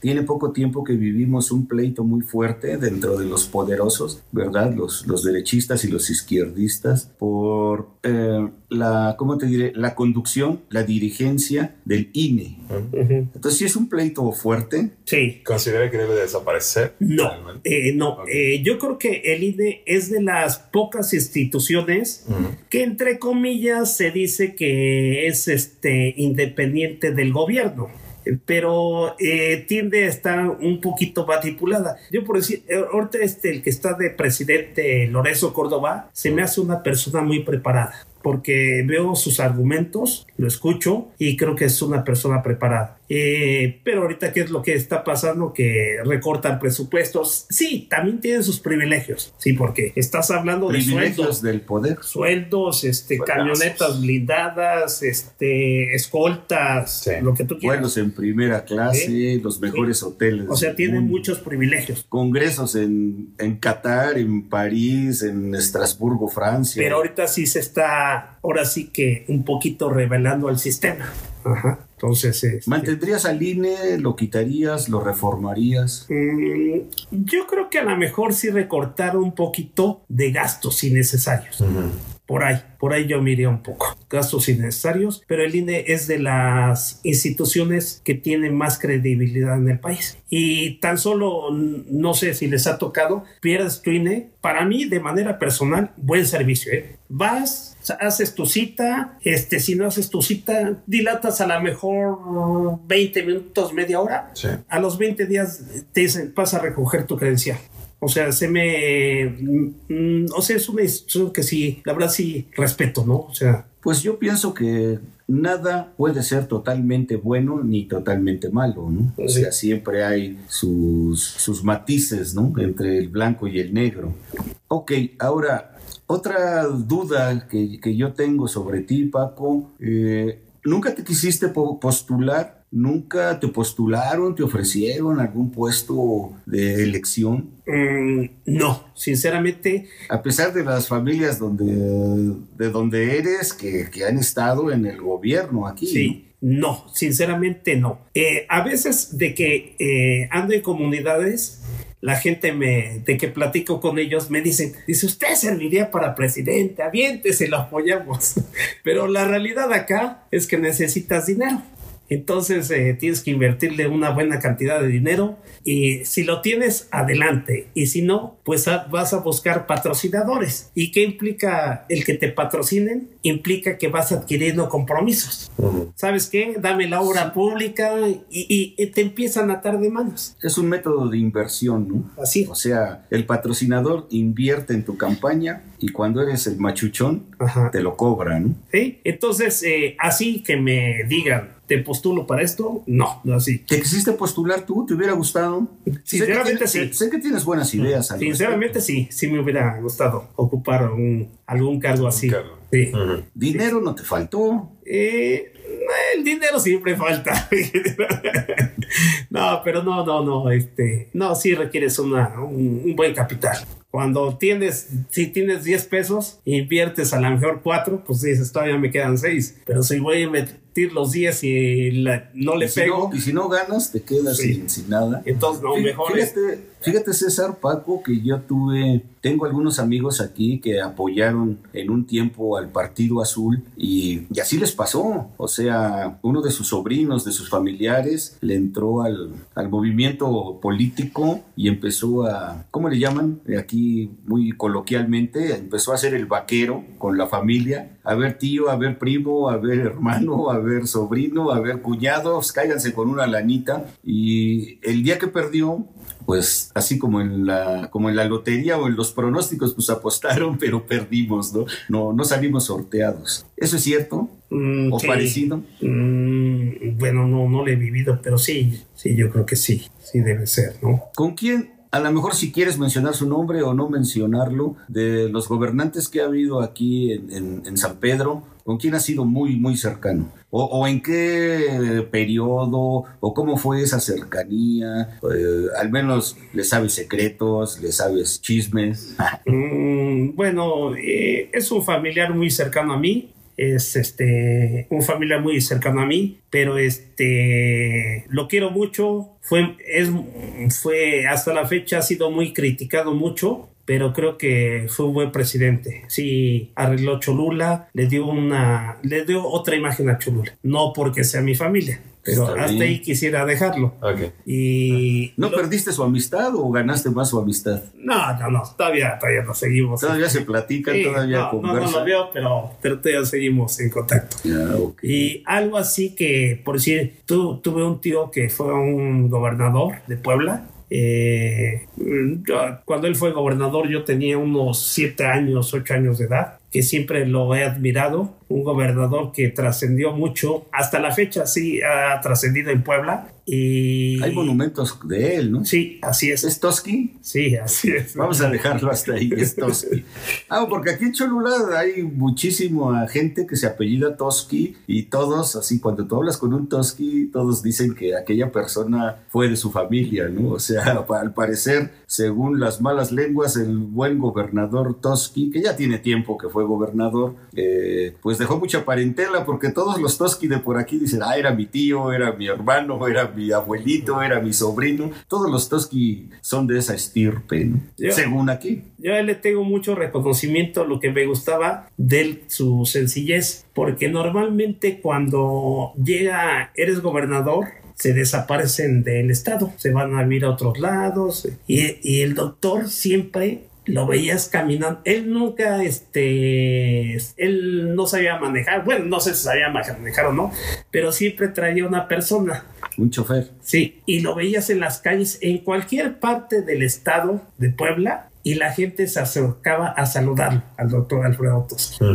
tiene poco tiempo que vivimos un pleito muy fuerte dentro de los poderosos, ¿verdad? Los, los derechistas y los izquierdistas por eh, la, ¿cómo te diré? La conducción, la dirigencia del INE. Entonces, si es un pleito fuerte. Sí. ¿Considera que debe desaparecer? No, eh, no. Eh, yo creo que el INE es de las pocas instituciones que, entre comillas, se dice que es este, independiente del gobierno pero eh, tiende a estar un poquito manipulada. Yo por decir, eh, ahorita este, el que está de presidente Lorenzo Córdoba, se me hace una persona muy preparada porque veo sus argumentos, lo escucho y creo que es una persona preparada. Eh, pero ahorita, ¿qué es lo que está pasando? Que recortan presupuestos. Sí, también tienen sus privilegios. Sí, porque estás hablando de sueldos. del poder. Sueldos, este, camionetas blindadas, este, escoltas, lo que tú quieras. Vuelos en primera clase, los mejores hoteles. O sea, tienen muchos privilegios. Congresos en, en Qatar, en París, en Estrasburgo, Francia. Pero ahorita sí se está, ahora sí que un poquito revelando al sistema. Ajá. Entonces, este, ¿mantendrías al INE? ¿Lo quitarías? ¿Lo reformarías? Mm, yo creo que a lo mejor sí recortar un poquito de gastos innecesarios. Por ahí, por ahí yo miré un poco. Gastos innecesarios, pero el INE es de las instituciones que tienen más credibilidad en el país. Y tan solo, no sé si les ha tocado, pierdes tu INE. Para mí, de manera personal, buen servicio. ¿eh? Vas, O sea, haces tu cita, este, si no haces tu cita, dilatas a lo mejor 20 minutos, media hora. Sí. A los 20 días te dicen, vas a recoger tu credencial. O sea, se me... mm, o sea, es una institución que sí, la verdad sí respeto, ¿no? O sea, Pues yo pienso que nada puede ser totalmente bueno ni totalmente malo, ¿no? O sea, siempre hay sus, sus matices, ¿no? Entre el blanco y el negro. Ok, ahora, otra duda que, que yo tengo sobre ti, Paco, eh, ¿nunca te quisiste po- postular? ¿Nunca te postularon, te ofrecieron algún puesto de elección? mm, no, sinceramente, A pesar de las familias donde, de donde eres, que, que han estado en el gobierno aquí. Sí, no, sinceramente no. Eh, a veces de que eh, ando en comunidades, la gente me, de que platico con ellos, me dicen, dice, usted serviría para presidente, aviéntese, lo apoyamos. Pero la realidad acá es que necesitas dinero. Entonces eh, tienes que invertirle una buena cantidad de dinero y si lo tienes, adelante. Y si no, pues a- vas a buscar patrocinadores. ¿Y qué implica el que te patrocinen? Implica que vas adquiriendo compromisos. ¿Sabes qué? Dame la obra pública y, y- y te empiezan a atar de manos. Es un método de inversión, ¿no? Así. O sea, el patrocinador invierte en tu campaña y cuando eres el machuchón, Ajá. te lo cobra, ¿no? ¿Sí? Entonces, eh, así que me digan, ¿te postulo para esto? No, no así. ¿Te quisiste postular tú? ¿Te hubiera gustado? Sinceramente, sé sí. Sé, que tienes buenas ideas. Sinceramente, sí, sí me hubiera gustado ocupar un- algún cargo así. cargo. Sí. Dinero no te faltó. Eh, el dinero siempre falta. no, pero no, no, no, este, no, sí requieres una, un, un buen capital. Cuando tienes, si tienes 10 pesos, inviertes a lo mejor 4, pues dices, todavía me quedan 6. Pero si voy a los 10 y la- no le y, si pego, no, y si no ganas, te quedas Sí. sin, sin nada. entonces no, Fí- mejor es- fíjate, fíjate, César, Paco, que yo tuve, tengo algunos amigos aquí que apoyaron en un tiempo al Partido Azul y, y así les pasó. O sea, uno de sus sobrinos, de sus familiares, le entró al, al movimiento político y empezó a, ¿cómo le llaman? Aquí muy coloquialmente, empezó a ser el vaquero con la familia. A ver tío, a ver primo, a ver hermano, a ver sobrino, a ver cuñados, cáiganse con una lanita. Y el día que perdió, pues así como en la como en la lotería o en los pronósticos pues apostaron pero perdimos no no no salimos sorteados eso es cierto Mm, o sí. parecido Mm, bueno, no, no lo he vivido, pero sí, sí, yo creo que sí, sí debe ser, ¿no? con quién a lo mejor si quieres mencionar su nombre o no mencionarlo de los gobernantes que ha habido aquí en, San Pedro con quién ha sido muy muy cercano o, o en qué periodo o cómo fue esa cercanía Eh, al menos le sabes secretos le sabes chismes. Mm, bueno, eh, es un familiar muy cercano a mí. Es este un familiar muy cercano a mí, pero este lo quiero mucho. Fue, es, fue hasta la fecha ha sido muy criticado mucho, pero creo que fue un buen presidente. Sí, arregló Cholula, le dio una, le dio otra imagen a Cholula. No porque sea mi familia, pero Está hasta bien. ahí quisiera dejarlo. Ok. Y ¿No lo- perdiste su amistad o ganaste más su amistad? no, no, no, todavía, todavía no seguimos. Todavía se platican, Sí, todavía no, no, no conversan. lo veo, pero, pero todavía seguimos en contacto. Ya, ok. Y algo así que, por decir, tu, tuve un tío que fue un gobernador de Puebla. Eh, yo- cuando él fue gobernador yo tenía unos siete años, ocho años de edad, que siempre lo he admirado. Un gobernador que trascendió mucho, hasta la fecha sí ha trascendido en Puebla. Y Hay monumentos de él, ¿no? Sí, así es. ¿Es Toski? Sí, así es. Vamos a dejarlo hasta ahí, es Toski. Ah, porque aquí en Cholula hay muchísima gente que se apellida Toski y todos, así, cuando tú hablas con un Toski, todos dicen que aquella persona fue de su familia, ¿no? O sea, al parecer, según las malas lenguas, el buen gobernador Toski, que ya tiene tiempo que fue gobernador, eh, pues dejó mucha parentela porque todos los Toski de por aquí dicen, ah, era mi tío, era mi hermano, era mi abuelito, era mi sobrino. Todos los Toski son de esa estirpe, ¿no? Ya. Según aquí. Yo a le tengo mucho reconocimiento, lo que me gustaba de su sencillez, porque normalmente cuando llega, eres gobernador, se desaparecen del estado, se van a vivir a otros lados y, y el doctor siempre lo veías caminando. Él nunca, este, él no sabía manejar. Bueno, no sé si sabía manejar o no, pero siempre traía una persona. Un chofer. Sí, y lo veías en las calles, en cualquier parte del estado de Puebla, y la gente se acercaba a saludar al doctor Alfredo Tosco.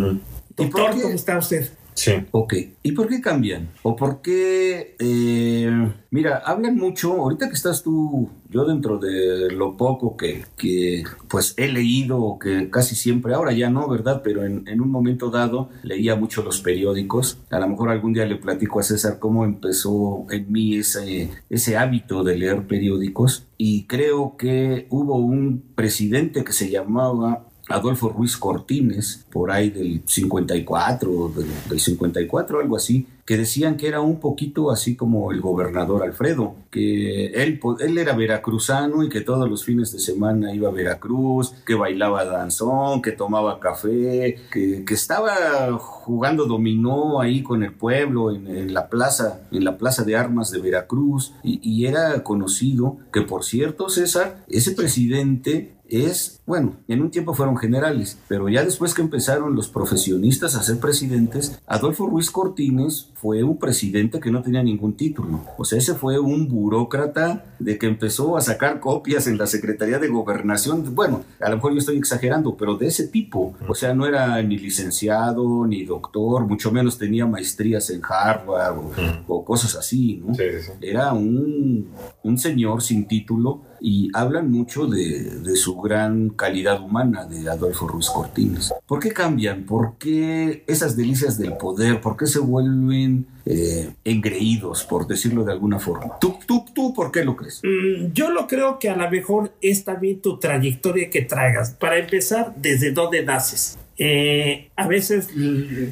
Doctor, ¿cómo está usted? Sí. Ok. ¿Y por qué cambian? ¿O por qué... Eh, mira, hablan mucho, ahorita que estás tú, yo dentro de lo poco que, que pues he leído, que casi siempre, ahora ya no, ¿verdad? Pero en, en, un momento dado leía mucho los periódicos. A lo mejor algún día le platico a César cómo empezó en mí ese, ese hábito de leer periódicos. Y creo que hubo un presidente que se llamaba Adolfo Ruiz Cortines, por ahí del 54, del, del 54, algo así, que decían que era un poquito así como el gobernador Alfredo, que él, él era veracruzano y que todos los fines de semana iba a Veracruz, que bailaba danzón, que tomaba café, que, que estaba jugando dominó ahí con el pueblo en, la plaza, en la plaza de armas de Veracruz, y era conocido que, por cierto, César, ese presidente es, bueno, en un tiempo fueron generales, pero ya después que empezaron los profesionistas a ser presidentes, Adolfo Ruiz Cortines fue un presidente que no tenía ningún título. O sea, ese fue un burócrata de que empezó a sacar copias en la Secretaría de Gobernación. Bueno, a lo mejor yo estoy exagerando, pero de ese tipo. O sea, no era ni licenciado, ni doctor, mucho menos tenía maestrías en Harvard o, o cosas así, ¿no? Sí, sí, sí. Era un, un señor sin título y hablan mucho de, su gran calidad humana de Adolfo Ruiz Cortines. ¿Por qué cambian? ¿Por qué esas delicias del poder? ¿Por qué se vuelven eh, engreídos, por decirlo de alguna forma? ¿Tú, tú, ¿Tú por qué lo crees? Mm, yo lo creo que a lo mejor es también tu trayectoria que traigas. Para empezar, ¿desde dónde naces? Eh, a veces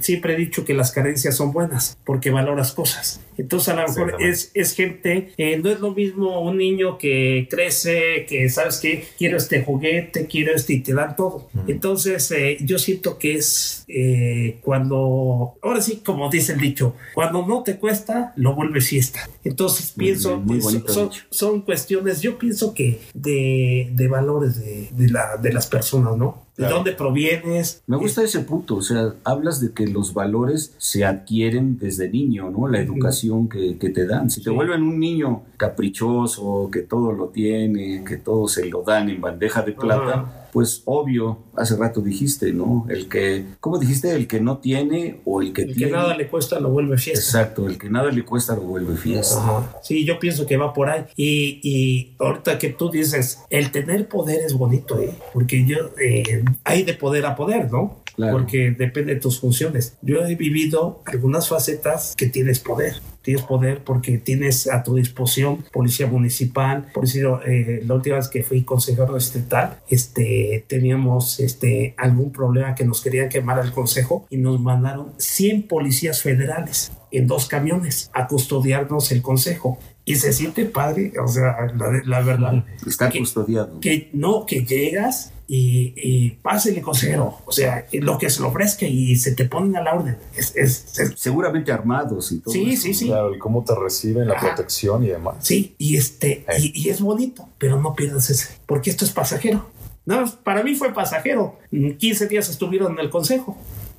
siempre he dicho que las carencias son buenas porque valoras cosas. Entonces a lo mejor es, es, gente, eh, no es lo mismo un niño que crece, que sabes que quiero este juguete, quiero este y te dan todo. Mm. Entonces eh, yo siento que es eh, cuando, ahora sí, como dice el dicho, cuando no te cuesta, lo vuelves fiesta. Entonces pienso, muy, muy son, son, cuestiones, yo pienso que de, de valores de, de, la, de las personas, ¿no? ¿De dónde provienes? Me gusta ese punto, o sea, hablas de que los valores se adquieren desde niño, ¿no? La educación que, que te dan. Si te sí. vuelven un niño caprichoso, que todo lo tiene, que todo se lo dan en bandeja de plata, Ajá pues obvio, hace rato dijiste, ¿no? El que, ¿cómo dijiste? El que no tiene o el que el tiene. que nada le cuesta lo vuelve fiesta. Exacto, el que nada le cuesta lo vuelve fiesta. Ajá. Sí, yo pienso que va por ahí. Y, y ahorita que tú dices, el tener poder es bonito, ¿eh? Porque yo, eh, hay de poder a poder, ¿no? Claro. Porque depende de tus funciones. Yo he vivido algunas facetas que tienes poder tienes poder porque tienes a tu disposición policía municipal, por decir, eh, la última vez que fui consejero distrital, este, teníamos este, algún problema que nos querían quemar al consejo y nos mandaron 100 policías federales en dos camiones a custodiarnos el consejo y se siente padre, o sea, la, la verdad. Está que, custodiado. Que no, que llegas y, y pásele consejero, o sea, lo que se le ofrezca y se te ponen a la orden. Es, es, es... Seguramente armados y todo. Sí, eso. sí, sí. Claro, y cómo te reciben, la Ajá. protección y demás. Sí, y este, eh. y, y, es bonito, pero no pierdas ese, porque esto es pasajero. No, para mí fue pasajero. 15 días estuvieron en el consejo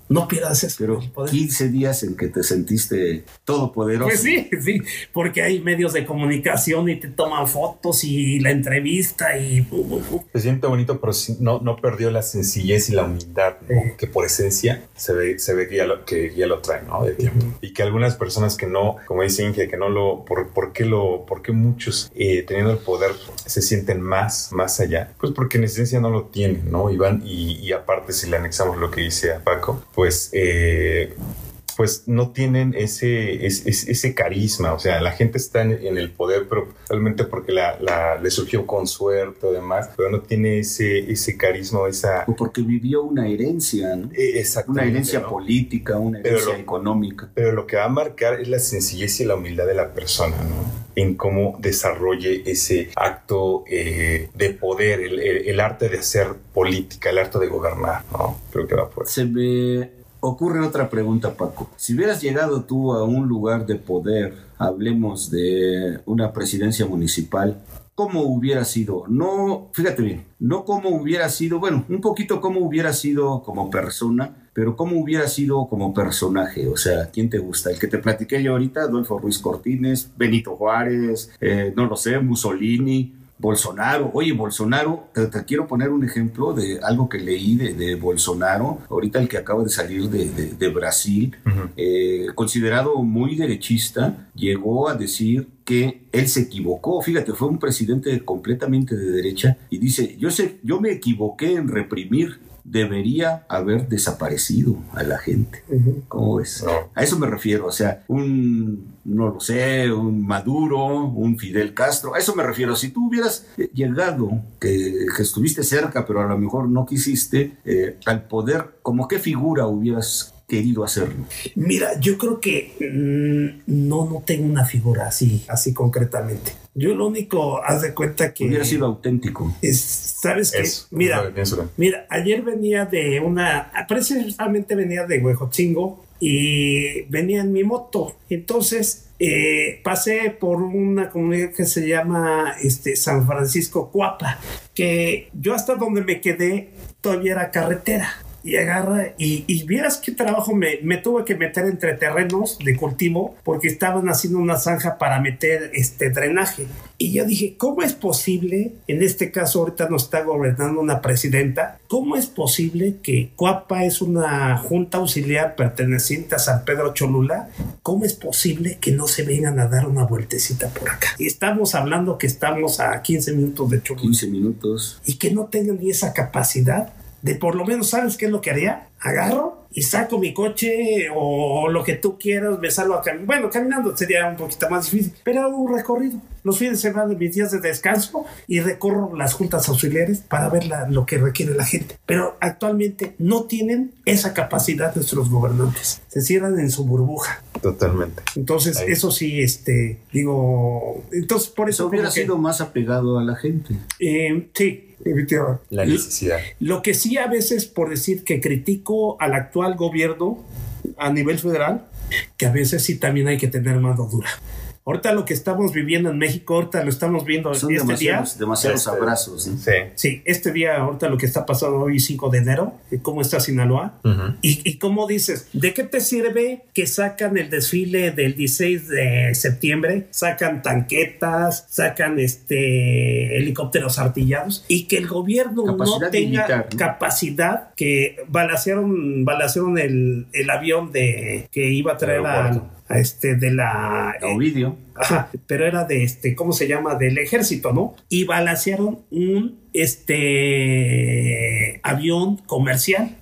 no pierdas eso. Pero 15 días en que te sentiste todopoderoso. Pues sí, sí, porque hay medios de comunicación y te toman fotos y la entrevista y... Se siente bonito, pero no, no perdió la sencillez y la humildad, ¿no? sí. que por esencia se ve, se ve que, ya lo, que ya lo trae, ¿no? De tiempo. Uh -huh. Y que algunas personas que no, como dice Inge, que no lo... ¿Por, por qué, lo, por qué muchos eh, teniendo el poder se sienten más, más allá? Pues porque en esencia no lo tienen, ¿no? Y, van, y, y aparte si le anexamos lo que dice a Paco, pues, eh, pues no tienen ese, ese, ese, carisma. O sea, la gente está en, en el poder, pero realmente porque la, la, le surgió con suerte o demás, pero no tiene ese, ese carisma o esa... O porque vivió una herencia, ¿no? Exactamente. Una herencia ¿no? política, una herencia pero lo, económica. Pero lo que va a marcar es la sencillez y la humildad de la persona, ¿no? en cómo desarrolle ese acto eh, de poder, el, el, el, arte de hacer política, el arte de gobernar, ¿no? Creo que va por Se me ocurre otra pregunta, Paco. Si hubieras llegado tú a un lugar de poder, hablemos de una presidencia municipal, cómo hubiera sido, no, fíjate bien, no cómo hubiera sido, bueno, un poquito cómo hubiera sido como persona, pero cómo hubiera sido como personaje, o sea, ¿quién te gusta? El que te platiqué yo ahorita, Adolfo Ruiz Cortines, Benito Juárez, eh, no lo sé, Mussolini, Bolsonaro, oye, Bolsonaro, te, quiero poner un ejemplo de algo que leí de, Bolsonaro, ahorita el que acaba de salir de, Brasil, eh, considerado muy derechista, llegó a decir que él se equivocó, fíjate, fue un presidente completamente de derecha y dice, yo sé, yo me equivoqué en reprimir debería haber desaparecido a la gente. ¿Cómo ves? A eso me refiero, o sea, un, no lo sé, un Maduro, un Fidel Castro, a eso me refiero. Si tú hubieras eh, llegado, que, estuviste cerca, pero a lo mejor no quisiste, eh, al poder, ¿como qué figura hubieras querido hacerlo? Mira, yo creo que mm, no, no tengo una figura así, así concretamente. Yo lo único, haz de cuenta que... Hubiera sido auténtico. Es, ¿Sabes qué? Mira, mira, ayer venía de una, precisamente venía de Huejotzingo y venía en mi moto. Entonces eh, pasé por una comunidad que se llama este, San Francisco Cuapa, que yo hasta donde me quedé todavía era carretera y agarra y, y vieras qué trabajo me, me, tuve que meter entre terrenos de cultivo porque estaban haciendo una zanja para meter este drenaje. Y yo dije, ¿cómo es posible? En este caso ahorita nos está gobernando una presidenta. ¿Cómo es posible que Cuapa es una junta auxiliar perteneciente a San Pedro Cholula? ¿Cómo es posible que no se vengan a dar una vueltecita por acá? Y estamos hablando que estamos a 15 minutos de Cholula. 15 minutos. Y que no tengan ni esa capacidad de por lo menos, ¿sabes qué es lo que haría? Agarro y saco mi coche o lo que tú quieras, me salgo a caminar. Bueno, caminando sería un poquito más difícil, pero hago un recorrido. Los fines de semana, mis días de descanso y recorro las juntas auxiliares para ver lo que requiere la gente. Pero actualmente no tienen esa capacidad nuestros gobernantes. Se cierran en su burbuja. Totalmente. Entonces, eso sí, este, digo, entonces por eso... hubiera sido más apegado a la gente. Eh, sí, la necesidad. Lo que sí a veces, por decir que critico al actual gobierno a nivel federal, que a veces sí también hay que tener mano dura. Ahorita lo que estamos viviendo en México, ahorita lo estamos viendo Son este demasiados, día. Demasiados este, abrazos. Sí. sí, este día, ahorita lo que está pasando hoy, 5 de enero, cómo está Sinaloa. y, y cómo dices, ¿de qué te sirve que sacan el desfile del 16 de septiembre? Sacan tanquetas, sacan este helicópteros artillados y que el gobierno no tenga capacidad que balacearon, balacearon el, el avión de que iba a traer a este de la Ovidio. ajá, pero era de este, ¿cómo se llama? Del ejército, ¿no? Y balancearon un este avión comercial.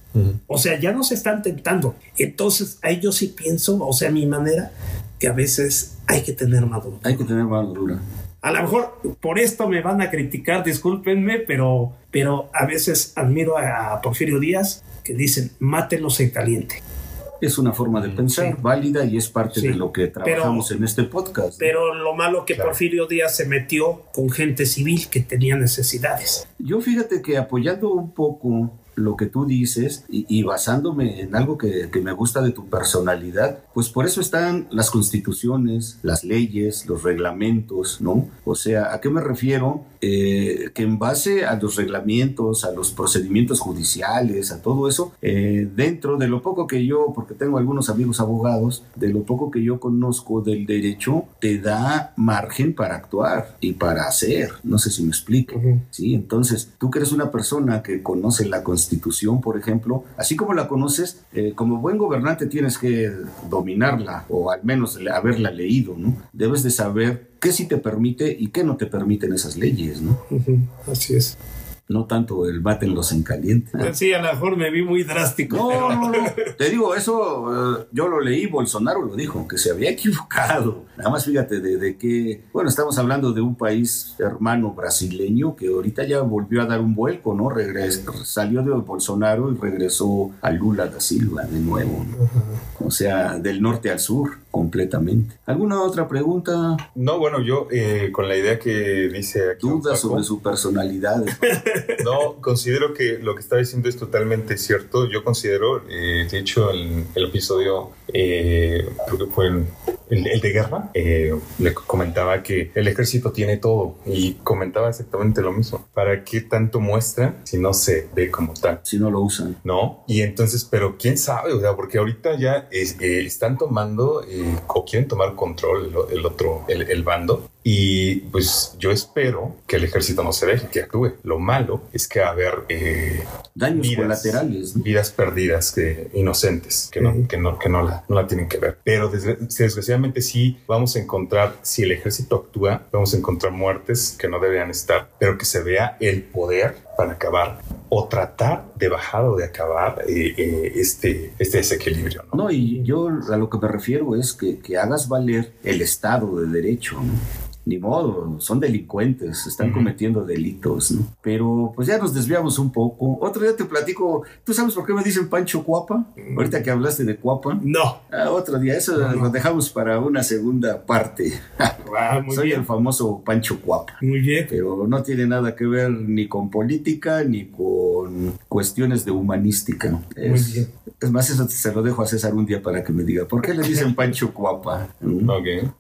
O sea, ya nos están tentando. Entonces, ahí yo sí pienso, o sea, a mi manera, que a veces hay que tener madura. Hay que tener madura. A lo mejor por esto me van a criticar, discúlpenme, pero, pero a veces admiro a Porfirio Díaz que dicen, mátenlos en caliente es una forma de pensar válida y es parte de lo que trabajamos en este podcast. Pero lo malo que Porfirio Díaz se metió con gente civil que tenía necesidades. Yo fíjate que apoyando un poco lo que tú dices y, basándome en algo que, me gusta de tu personalidad, pues por eso están las constituciones, las leyes, los reglamentos, ¿no? O sea, ¿a qué me refiero? Eh, que en base a los reglamentos, a los procedimientos judiciales, a todo eso, eh, dentro de lo poco que yo, porque tengo algunos amigos abogados, de lo poco que yo conozco del derecho, te da margen para actuar y para hacer. No sé si me explico. Sí, entonces, tú que eres una persona que conoce la constitución, Constitución, por ejemplo, así como la conoces, eh, como buen gobernante tienes que dominarla o al menos haberla leído, ¿no? Debes de saber qué sí te permite y qué no te permiten esas leyes, ¿no? Así es no tanto el bátenlos en caliente. Sí, a lo mejor me vi muy drástico. No, no, no. Te digo, eso eh, yo lo leí, Bolsonaro lo dijo, que se había equivocado. Nada más fíjate de, de, que, bueno, estamos hablando de un país hermano brasileño que ahorita ya volvió a dar un vuelco, ¿no? salió de Bolsonaro y regresó a Lula da Silva de nuevo. O sea, del norte al sur completamente. ¿Alguna otra pregunta? No, bueno, yo eh, con la idea que dice aquí. Dudas sobre su personalidad. no, considero que lo que está diciendo es totalmente cierto. Yo considero, eh, de hecho, el, el episodio, eh, creo que fue el, el de guerra, eh, le comentaba que el ejército tiene todo y comentaba exactamente lo mismo. ¿Para qué tanto muestra si no se ve como tal? Si no lo usan. No, y entonces, pero quién sabe, o sea, porque ahorita ya es- eh, están tomando eh, o quieren tomar control el, el otro, el, el bando. Y pues yo espero que el ejército no se deje, que actúe. Lo malo es que va a haber eh, Daños Vidas. colaterales. ¿no? vidas perdidas que, inocentes que, no, que, no, que no, la, no la tienen que ver. Pero desgra- desgraciadamente sí vamos a encontrar, si el ejército actúa, vamos a encontrar muertes que no deberían estar, pero que se vea el poder para acabar o tratar de bajar o de acabar eh, eh, este, este desequilibrio. ¿no? Y yo a lo que me refiero es que, que hagas valer el Estado de Derecho, ¿no? Ni modo, son delincuentes, están cometiendo delitos, ¿no? Pero pues ya nos desviamos un poco. Otro día te platico, ¿tú sabes por qué me dicen Pancho Cuapa? Ahorita que hablaste de Cuapa. No. Ah, otro día, eso No, lo dejamos para una segunda parte. Ah, muy Soy bien. el famoso Pancho Cuapa. Muy bien. Pero no tiene nada que ver ni con política ni con cuestiones de humanística. Es, bien. es más, eso se lo dejo a César un día para que me diga, ¿por qué le dicen Pancho Cuapa? ¿Mm?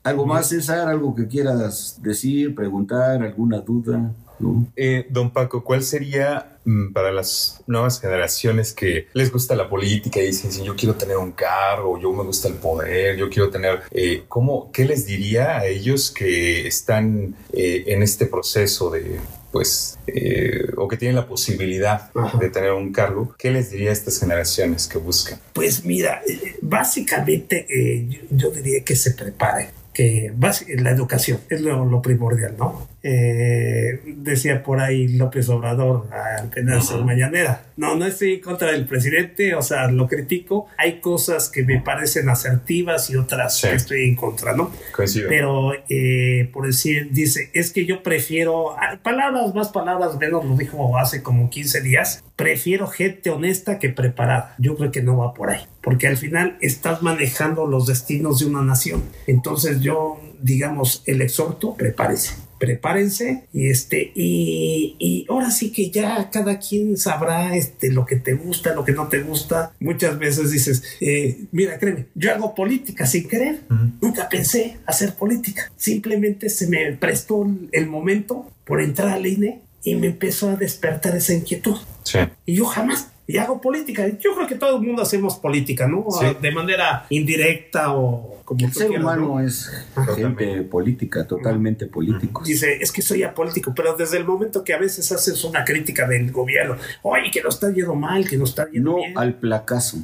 ¿Algo más, César? ¿Algo que quieras decir, preguntar, alguna duda? ¿No? Eh, don Paco, ¿cuál sería mm, para las nuevas generaciones que les gusta la política y dicen, si yo quiero tener un cargo, yo me gusta el poder, yo quiero tener, eh, ¿cómo, ¿qué les diría a ellos que están eh, en este proceso de, pues, eh, o que tienen la posibilidad Ajá. de tener un cargo? ¿Qué les diría a estas generaciones que buscan? Pues mira, eh, básicamente eh, yo, yo diría que se prepare, que la educación es lo, lo primordial, ¿no? Eh, decía por ahí López Obrador apenas en mañanera, no, no estoy en contra del presidente, o sea, lo critico, hay cosas que me parecen asertivas y otras Sí. que estoy en contra, ¿no? Coincido. Pero, eh, por decir, dice, es que yo prefiero, ah, palabras más, palabras menos, lo dijo hace como 15 días, prefiero gente honesta que preparada. Yo creo que no va por ahí, porque al final estás manejando los destinos de una nación. Entonces yo, digamos, el exhorto, prepárese. Prepárense y este y, y ahora sí que ya cada quien sabrá este lo que te gusta, lo que no te gusta. Muchas veces dices, eh, mira, créeme, yo hago política sin querer. Nunca pensé hacer política. Simplemente se me prestó el momento por entrar al INE y me empezó a despertar esa inquietud. Sí. Y yo jamás. Y hago política. Yo creo que todo el mundo hacemos política, ¿no? Sí. De manera indirecta o como El ser quieras, humano ¿no? es gente política, totalmente políticos. Dice, es que soy apolítico, pero desde el momento que a veces haces una crítica del gobierno, oye, que nos está yendo mal, que nos está yendo No bien. al placazo.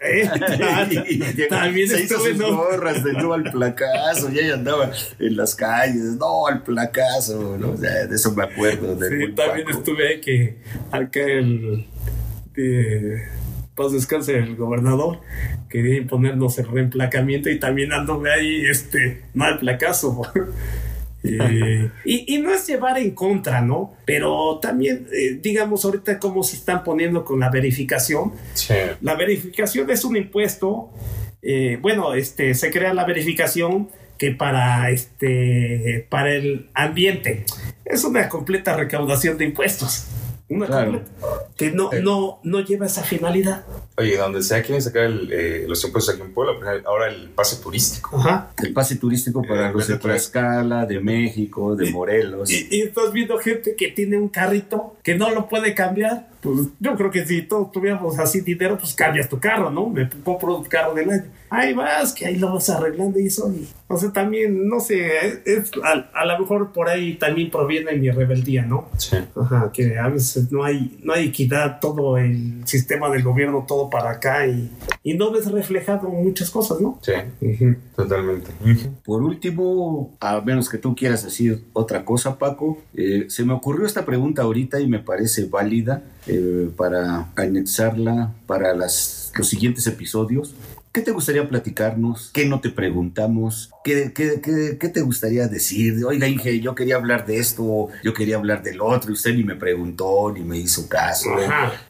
Eh, También se hizo sus ¿no? gorras de no al placazo y ella andaba en las calles, no al placazo, ¿no? O sea, de eso me acuerdo. Sí, también Paco. estuve que acá el de paz descanse el gobernador quería imponernos el reemplacamiento y también anduve ahí este no al placazo Eh, y, y no es llevar en contra, ¿no? Pero también, eh, digamos, ahorita cómo se están poniendo con la verificación. Sí. La verificación es un impuesto. eh, bueno, este, se crea la verificación que para este para el ambiente es una completa recaudación de impuestos. Una Claro. completa, que no, Sí. no, no lleva esa finalidad. Oye, donde sea quieren sacar el, eh, los impuestos aquí en Puebla, pues, ahora el pase turístico. Ajá. El pase turístico para Eh, los de. Tlaxcala, de México, de Y- Morelos. Y, y estás viendo gente que tiene un carrito que no lo puede cambiar. Pues yo creo que si todos tuviéramos así dinero, pues cambias tu carro, ¿no? Me compro un carro del año. Ahí vas, que ahí lo vas arreglando y eso. Y, o sea, también, no sé, es, a, a lo mejor por ahí también proviene mi rebeldía, ¿no? Sí. Ajá, que a veces no hay, no hay equidad, todo el sistema del gobierno, todo para acá y, y no ves reflejado muchas cosas, ¿no? Sí, totalmente. Por último, a menos que tú quieras decir otra cosa, Paco, eh, se me ocurrió esta pregunta ahorita y me parece válida eh, para anexarla para las, los siguientes episodios. ¿Qué te gustaría platicarnos? ¿Qué no te preguntamos? ¿Qué, qué, qué, qué te gustaría decir? Oiga, Inge, yo quería hablar de esto, yo quería hablar del otro, y usted ni me preguntó, ni me hizo caso.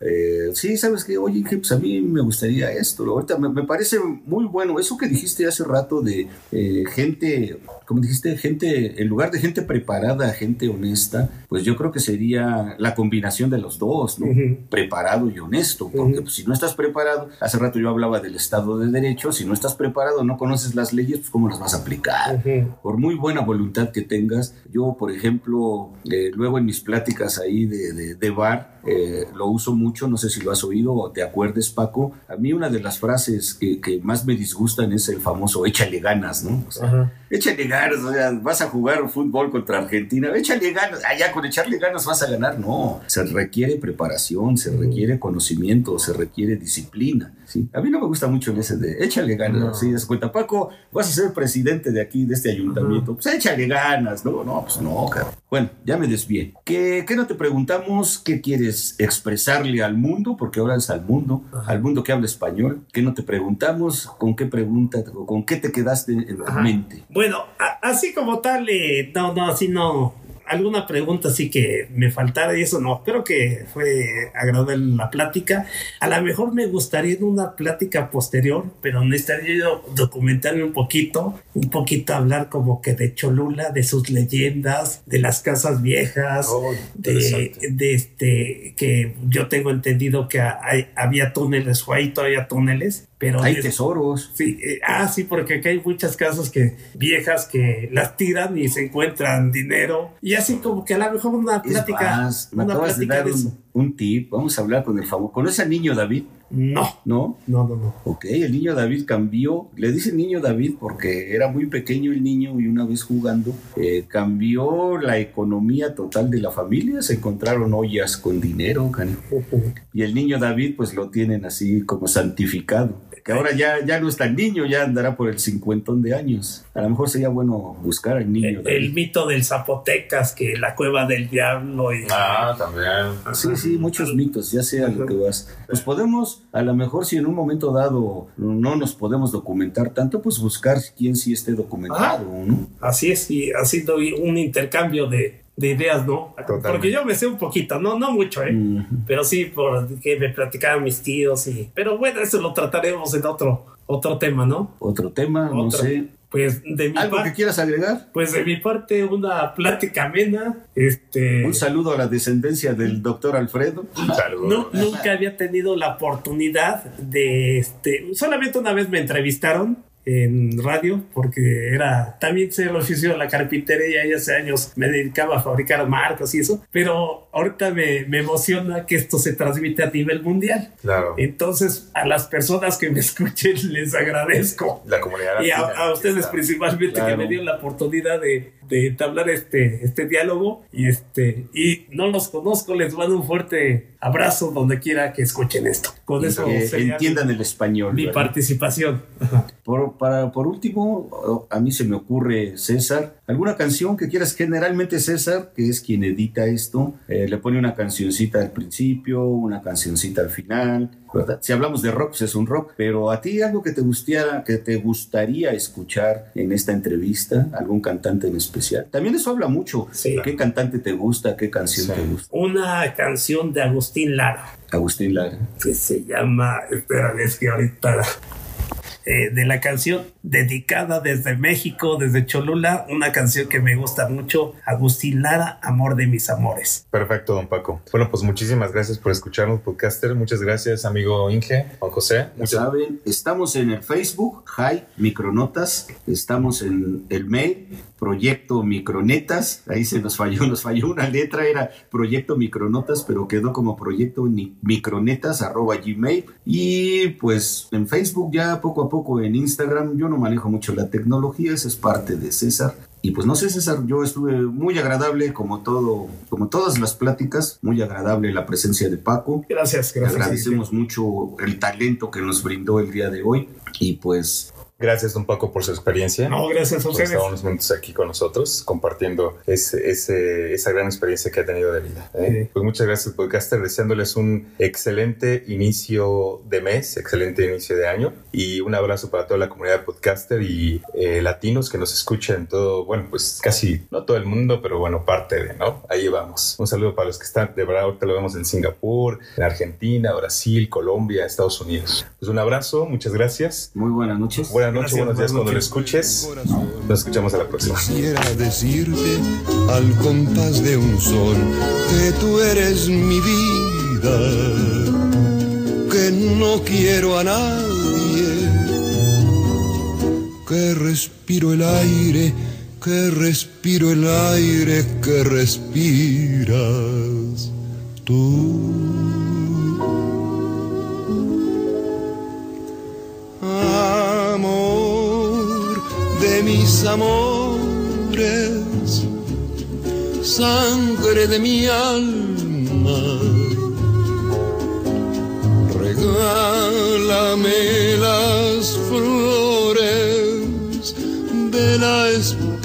Eh, sí, sabes que, oye, Inge, pues a mí me gustaría esto. Ahorita me, me parece muy bueno eso que dijiste hace rato de eh, gente, como dijiste, gente, en lugar de gente preparada, gente honesta, pues yo creo que sería la combinación de los dos, ¿no? Preparado y honesto, porque pues, si no estás preparado, hace rato yo hablaba del Estado de derecho, si no estás preparado, no conoces las leyes, pues cómo las vas a aplicar. Por muy buena voluntad que tengas, yo, por ejemplo, eh, luego en mis pláticas ahí de, de, bar, eh, lo uso mucho, no sé si lo has oído o te acuerdes, Paco. A mí una de las frases que, que más me disgustan es el famoso échale ganas, ¿no? O sea, échale ganas, o sea, vas a jugar fútbol contra Argentina, échale ganas, allá con echarle ganas vas a ganar, no, se requiere preparación, se requiere conocimiento, se requiere disciplina. ¿sí? A mí no me gusta mucho el ese de échale ganas, ¿sí? Das cuenta, Paco, vas a ser presidente de aquí, de este ayuntamiento, pues échale ganas, no, no, pues no, cabrón. Bueno, ya me desvié. ¿Qué, ¿Qué, no te preguntamos? ¿Qué quieres expresarle al mundo? Porque ahora es al mundo, al mundo que habla español. ¿Qué no te preguntamos? ¿Con qué pregunta o con qué te quedaste en tu mente? Bueno, así como tal, eh, no, no, así no alguna pregunta así que me faltara y eso no. Creo que fue agradable la plática. A lo mejor me gustaría en una plática posterior, pero necesitaría yo documentarme un poquito, un poquito hablar como que de Cholula, de sus leyendas, de las casas viejas, oh, de, de, este, que yo tengo entendido que hay, había túneles o hay todavía túneles hay tesoros. Sí, eh, ah, sí, porque aquí hay muchas casas que viejas que las tiran y se encuentran dinero. Y así como que a lo mejor una plática. una plática de un, tip. Vamos a hablar con el famoso. ¿Conoce al niño David? No. ¿No? No, no, no. Ok, el niño David cambió. Le dice niño David porque era muy pequeño el niño y una vez jugando eh, cambió la economía total de la familia. Se encontraron ollas con dinero, Y el niño David, pues lo tienen así como santificado que ahora ya, ya no está el niño, ya andará por el cincuentón de años. A lo mejor sería bueno buscar al niño. El, mito del Zapotecas, que la cueva del diablo. Y... Ah, también. Sí, sí, muchos mitos, ya sea lo que vas. Pues podemos, a lo mejor si en un momento dado no nos podemos documentar tanto, pues buscar quién sí esté documentado, ¿no? Así es, y haciendo un intercambio de, de ideas, ¿no? Porque yo me sé un poquito, no, no mucho, ¿eh? Pero sí, porque me platicaban mis tíos y... Pero bueno, eso lo trataremos en otro, otro tema, ¿no? Otro tema, no sé. Pues de mi ¿Algo que quieras agregar? Pues de mi parte, una plática amena. Este... Un saludo a la descendencia del doctor Alfredo. No, nunca había tenido la oportunidad de... Este... Solamente una vez me entrevistaron en radio porque era también sé el oficio de la carpintería y hace años me dedicaba a fabricar marcas y eso pero ahorita me, me, emociona que esto se transmite a nivel mundial. Claro. Entonces a las personas que me escuchen les agradezco. La comunidad y a, ustedes principalmente que me dieron la oportunidad de, de entablar este, este diálogo y este y no los conozco les mando un fuerte abrazo donde quiera que escuchen esto. Con eso entiendan el español mi participación por, para, por último a mí se me ocurre César alguna canción que quieras generalmente César que es quien edita esto eh, le pone una cancioncita al principio una cancioncita al final si hablamos de rock, pues es un rock, pero a ti algo que te gustaría, que te gustaría escuchar en esta entrevista, algún cantante en especial. También eso habla mucho. ¿Qué cantante te gusta? ¿Qué canción te gusta? Una canción de Agustín Lara. Agustín Lara. Que se llama, espera, es que ahorita eh, de la canción dedicada desde México, desde Cholula, una canción que me gusta mucho, Agustín Lara, Amor de mis amores. Perfecto, don Paco. Bueno, pues muchísimas gracias por escucharnos, podcaster. Muchas gracias, amigo Inge, Juan José. Ya saben, estamos en el Facebook, Hi Micronotas, estamos en el mail, Proyecto Micronetas, ahí se nos falló, nos falló una letra, era Proyecto Micronotas, pero quedó como Proyecto Micronetas arroba Gmail. Y pues en Facebook ya poco a poco, en Instagram, yo no manejo mucho la tecnología, esa es parte de César. Y pues no sé, César, yo estuve muy agradable, como todo, como todas las pláticas, muy agradable la presencia de Paco. Gracias, gracias. Agradecemos mucho el talento que nos brindó el día de hoy. Y pues Gracias, don Paco, por su experiencia. No, gracias a ustedes. Por estar unos minutos aquí con nosotros, compartiendo ese, ese, esa gran experiencia que ha tenido de vida. ¿eh? Pues muchas gracias, podcaster, deseándoles un excelente inicio de mes, excelente inicio de año y un abrazo para toda la comunidad de podcaster y eh, latinos que nos escuchan todo, bueno, pues casi, no todo el mundo, pero bueno, parte de, ¿no? Ahí vamos. Un saludo para los que están, de verdad, ahorita lo vemos en Singapur, en Argentina, Brasil, Colombia, Estados Unidos. Pues un abrazo, muchas gracias. Muy buenas noches buenas noches, buenos días cuando lo escuches. Nos escuchamos a la próxima. Quisiera decirte al compás de un sol que tú eres mi vida, que no quiero a nadie que respiro el aire, que respiro el aire que respiras tú. Mis amores, sangre de mi alma regálame las flores de la esperanza.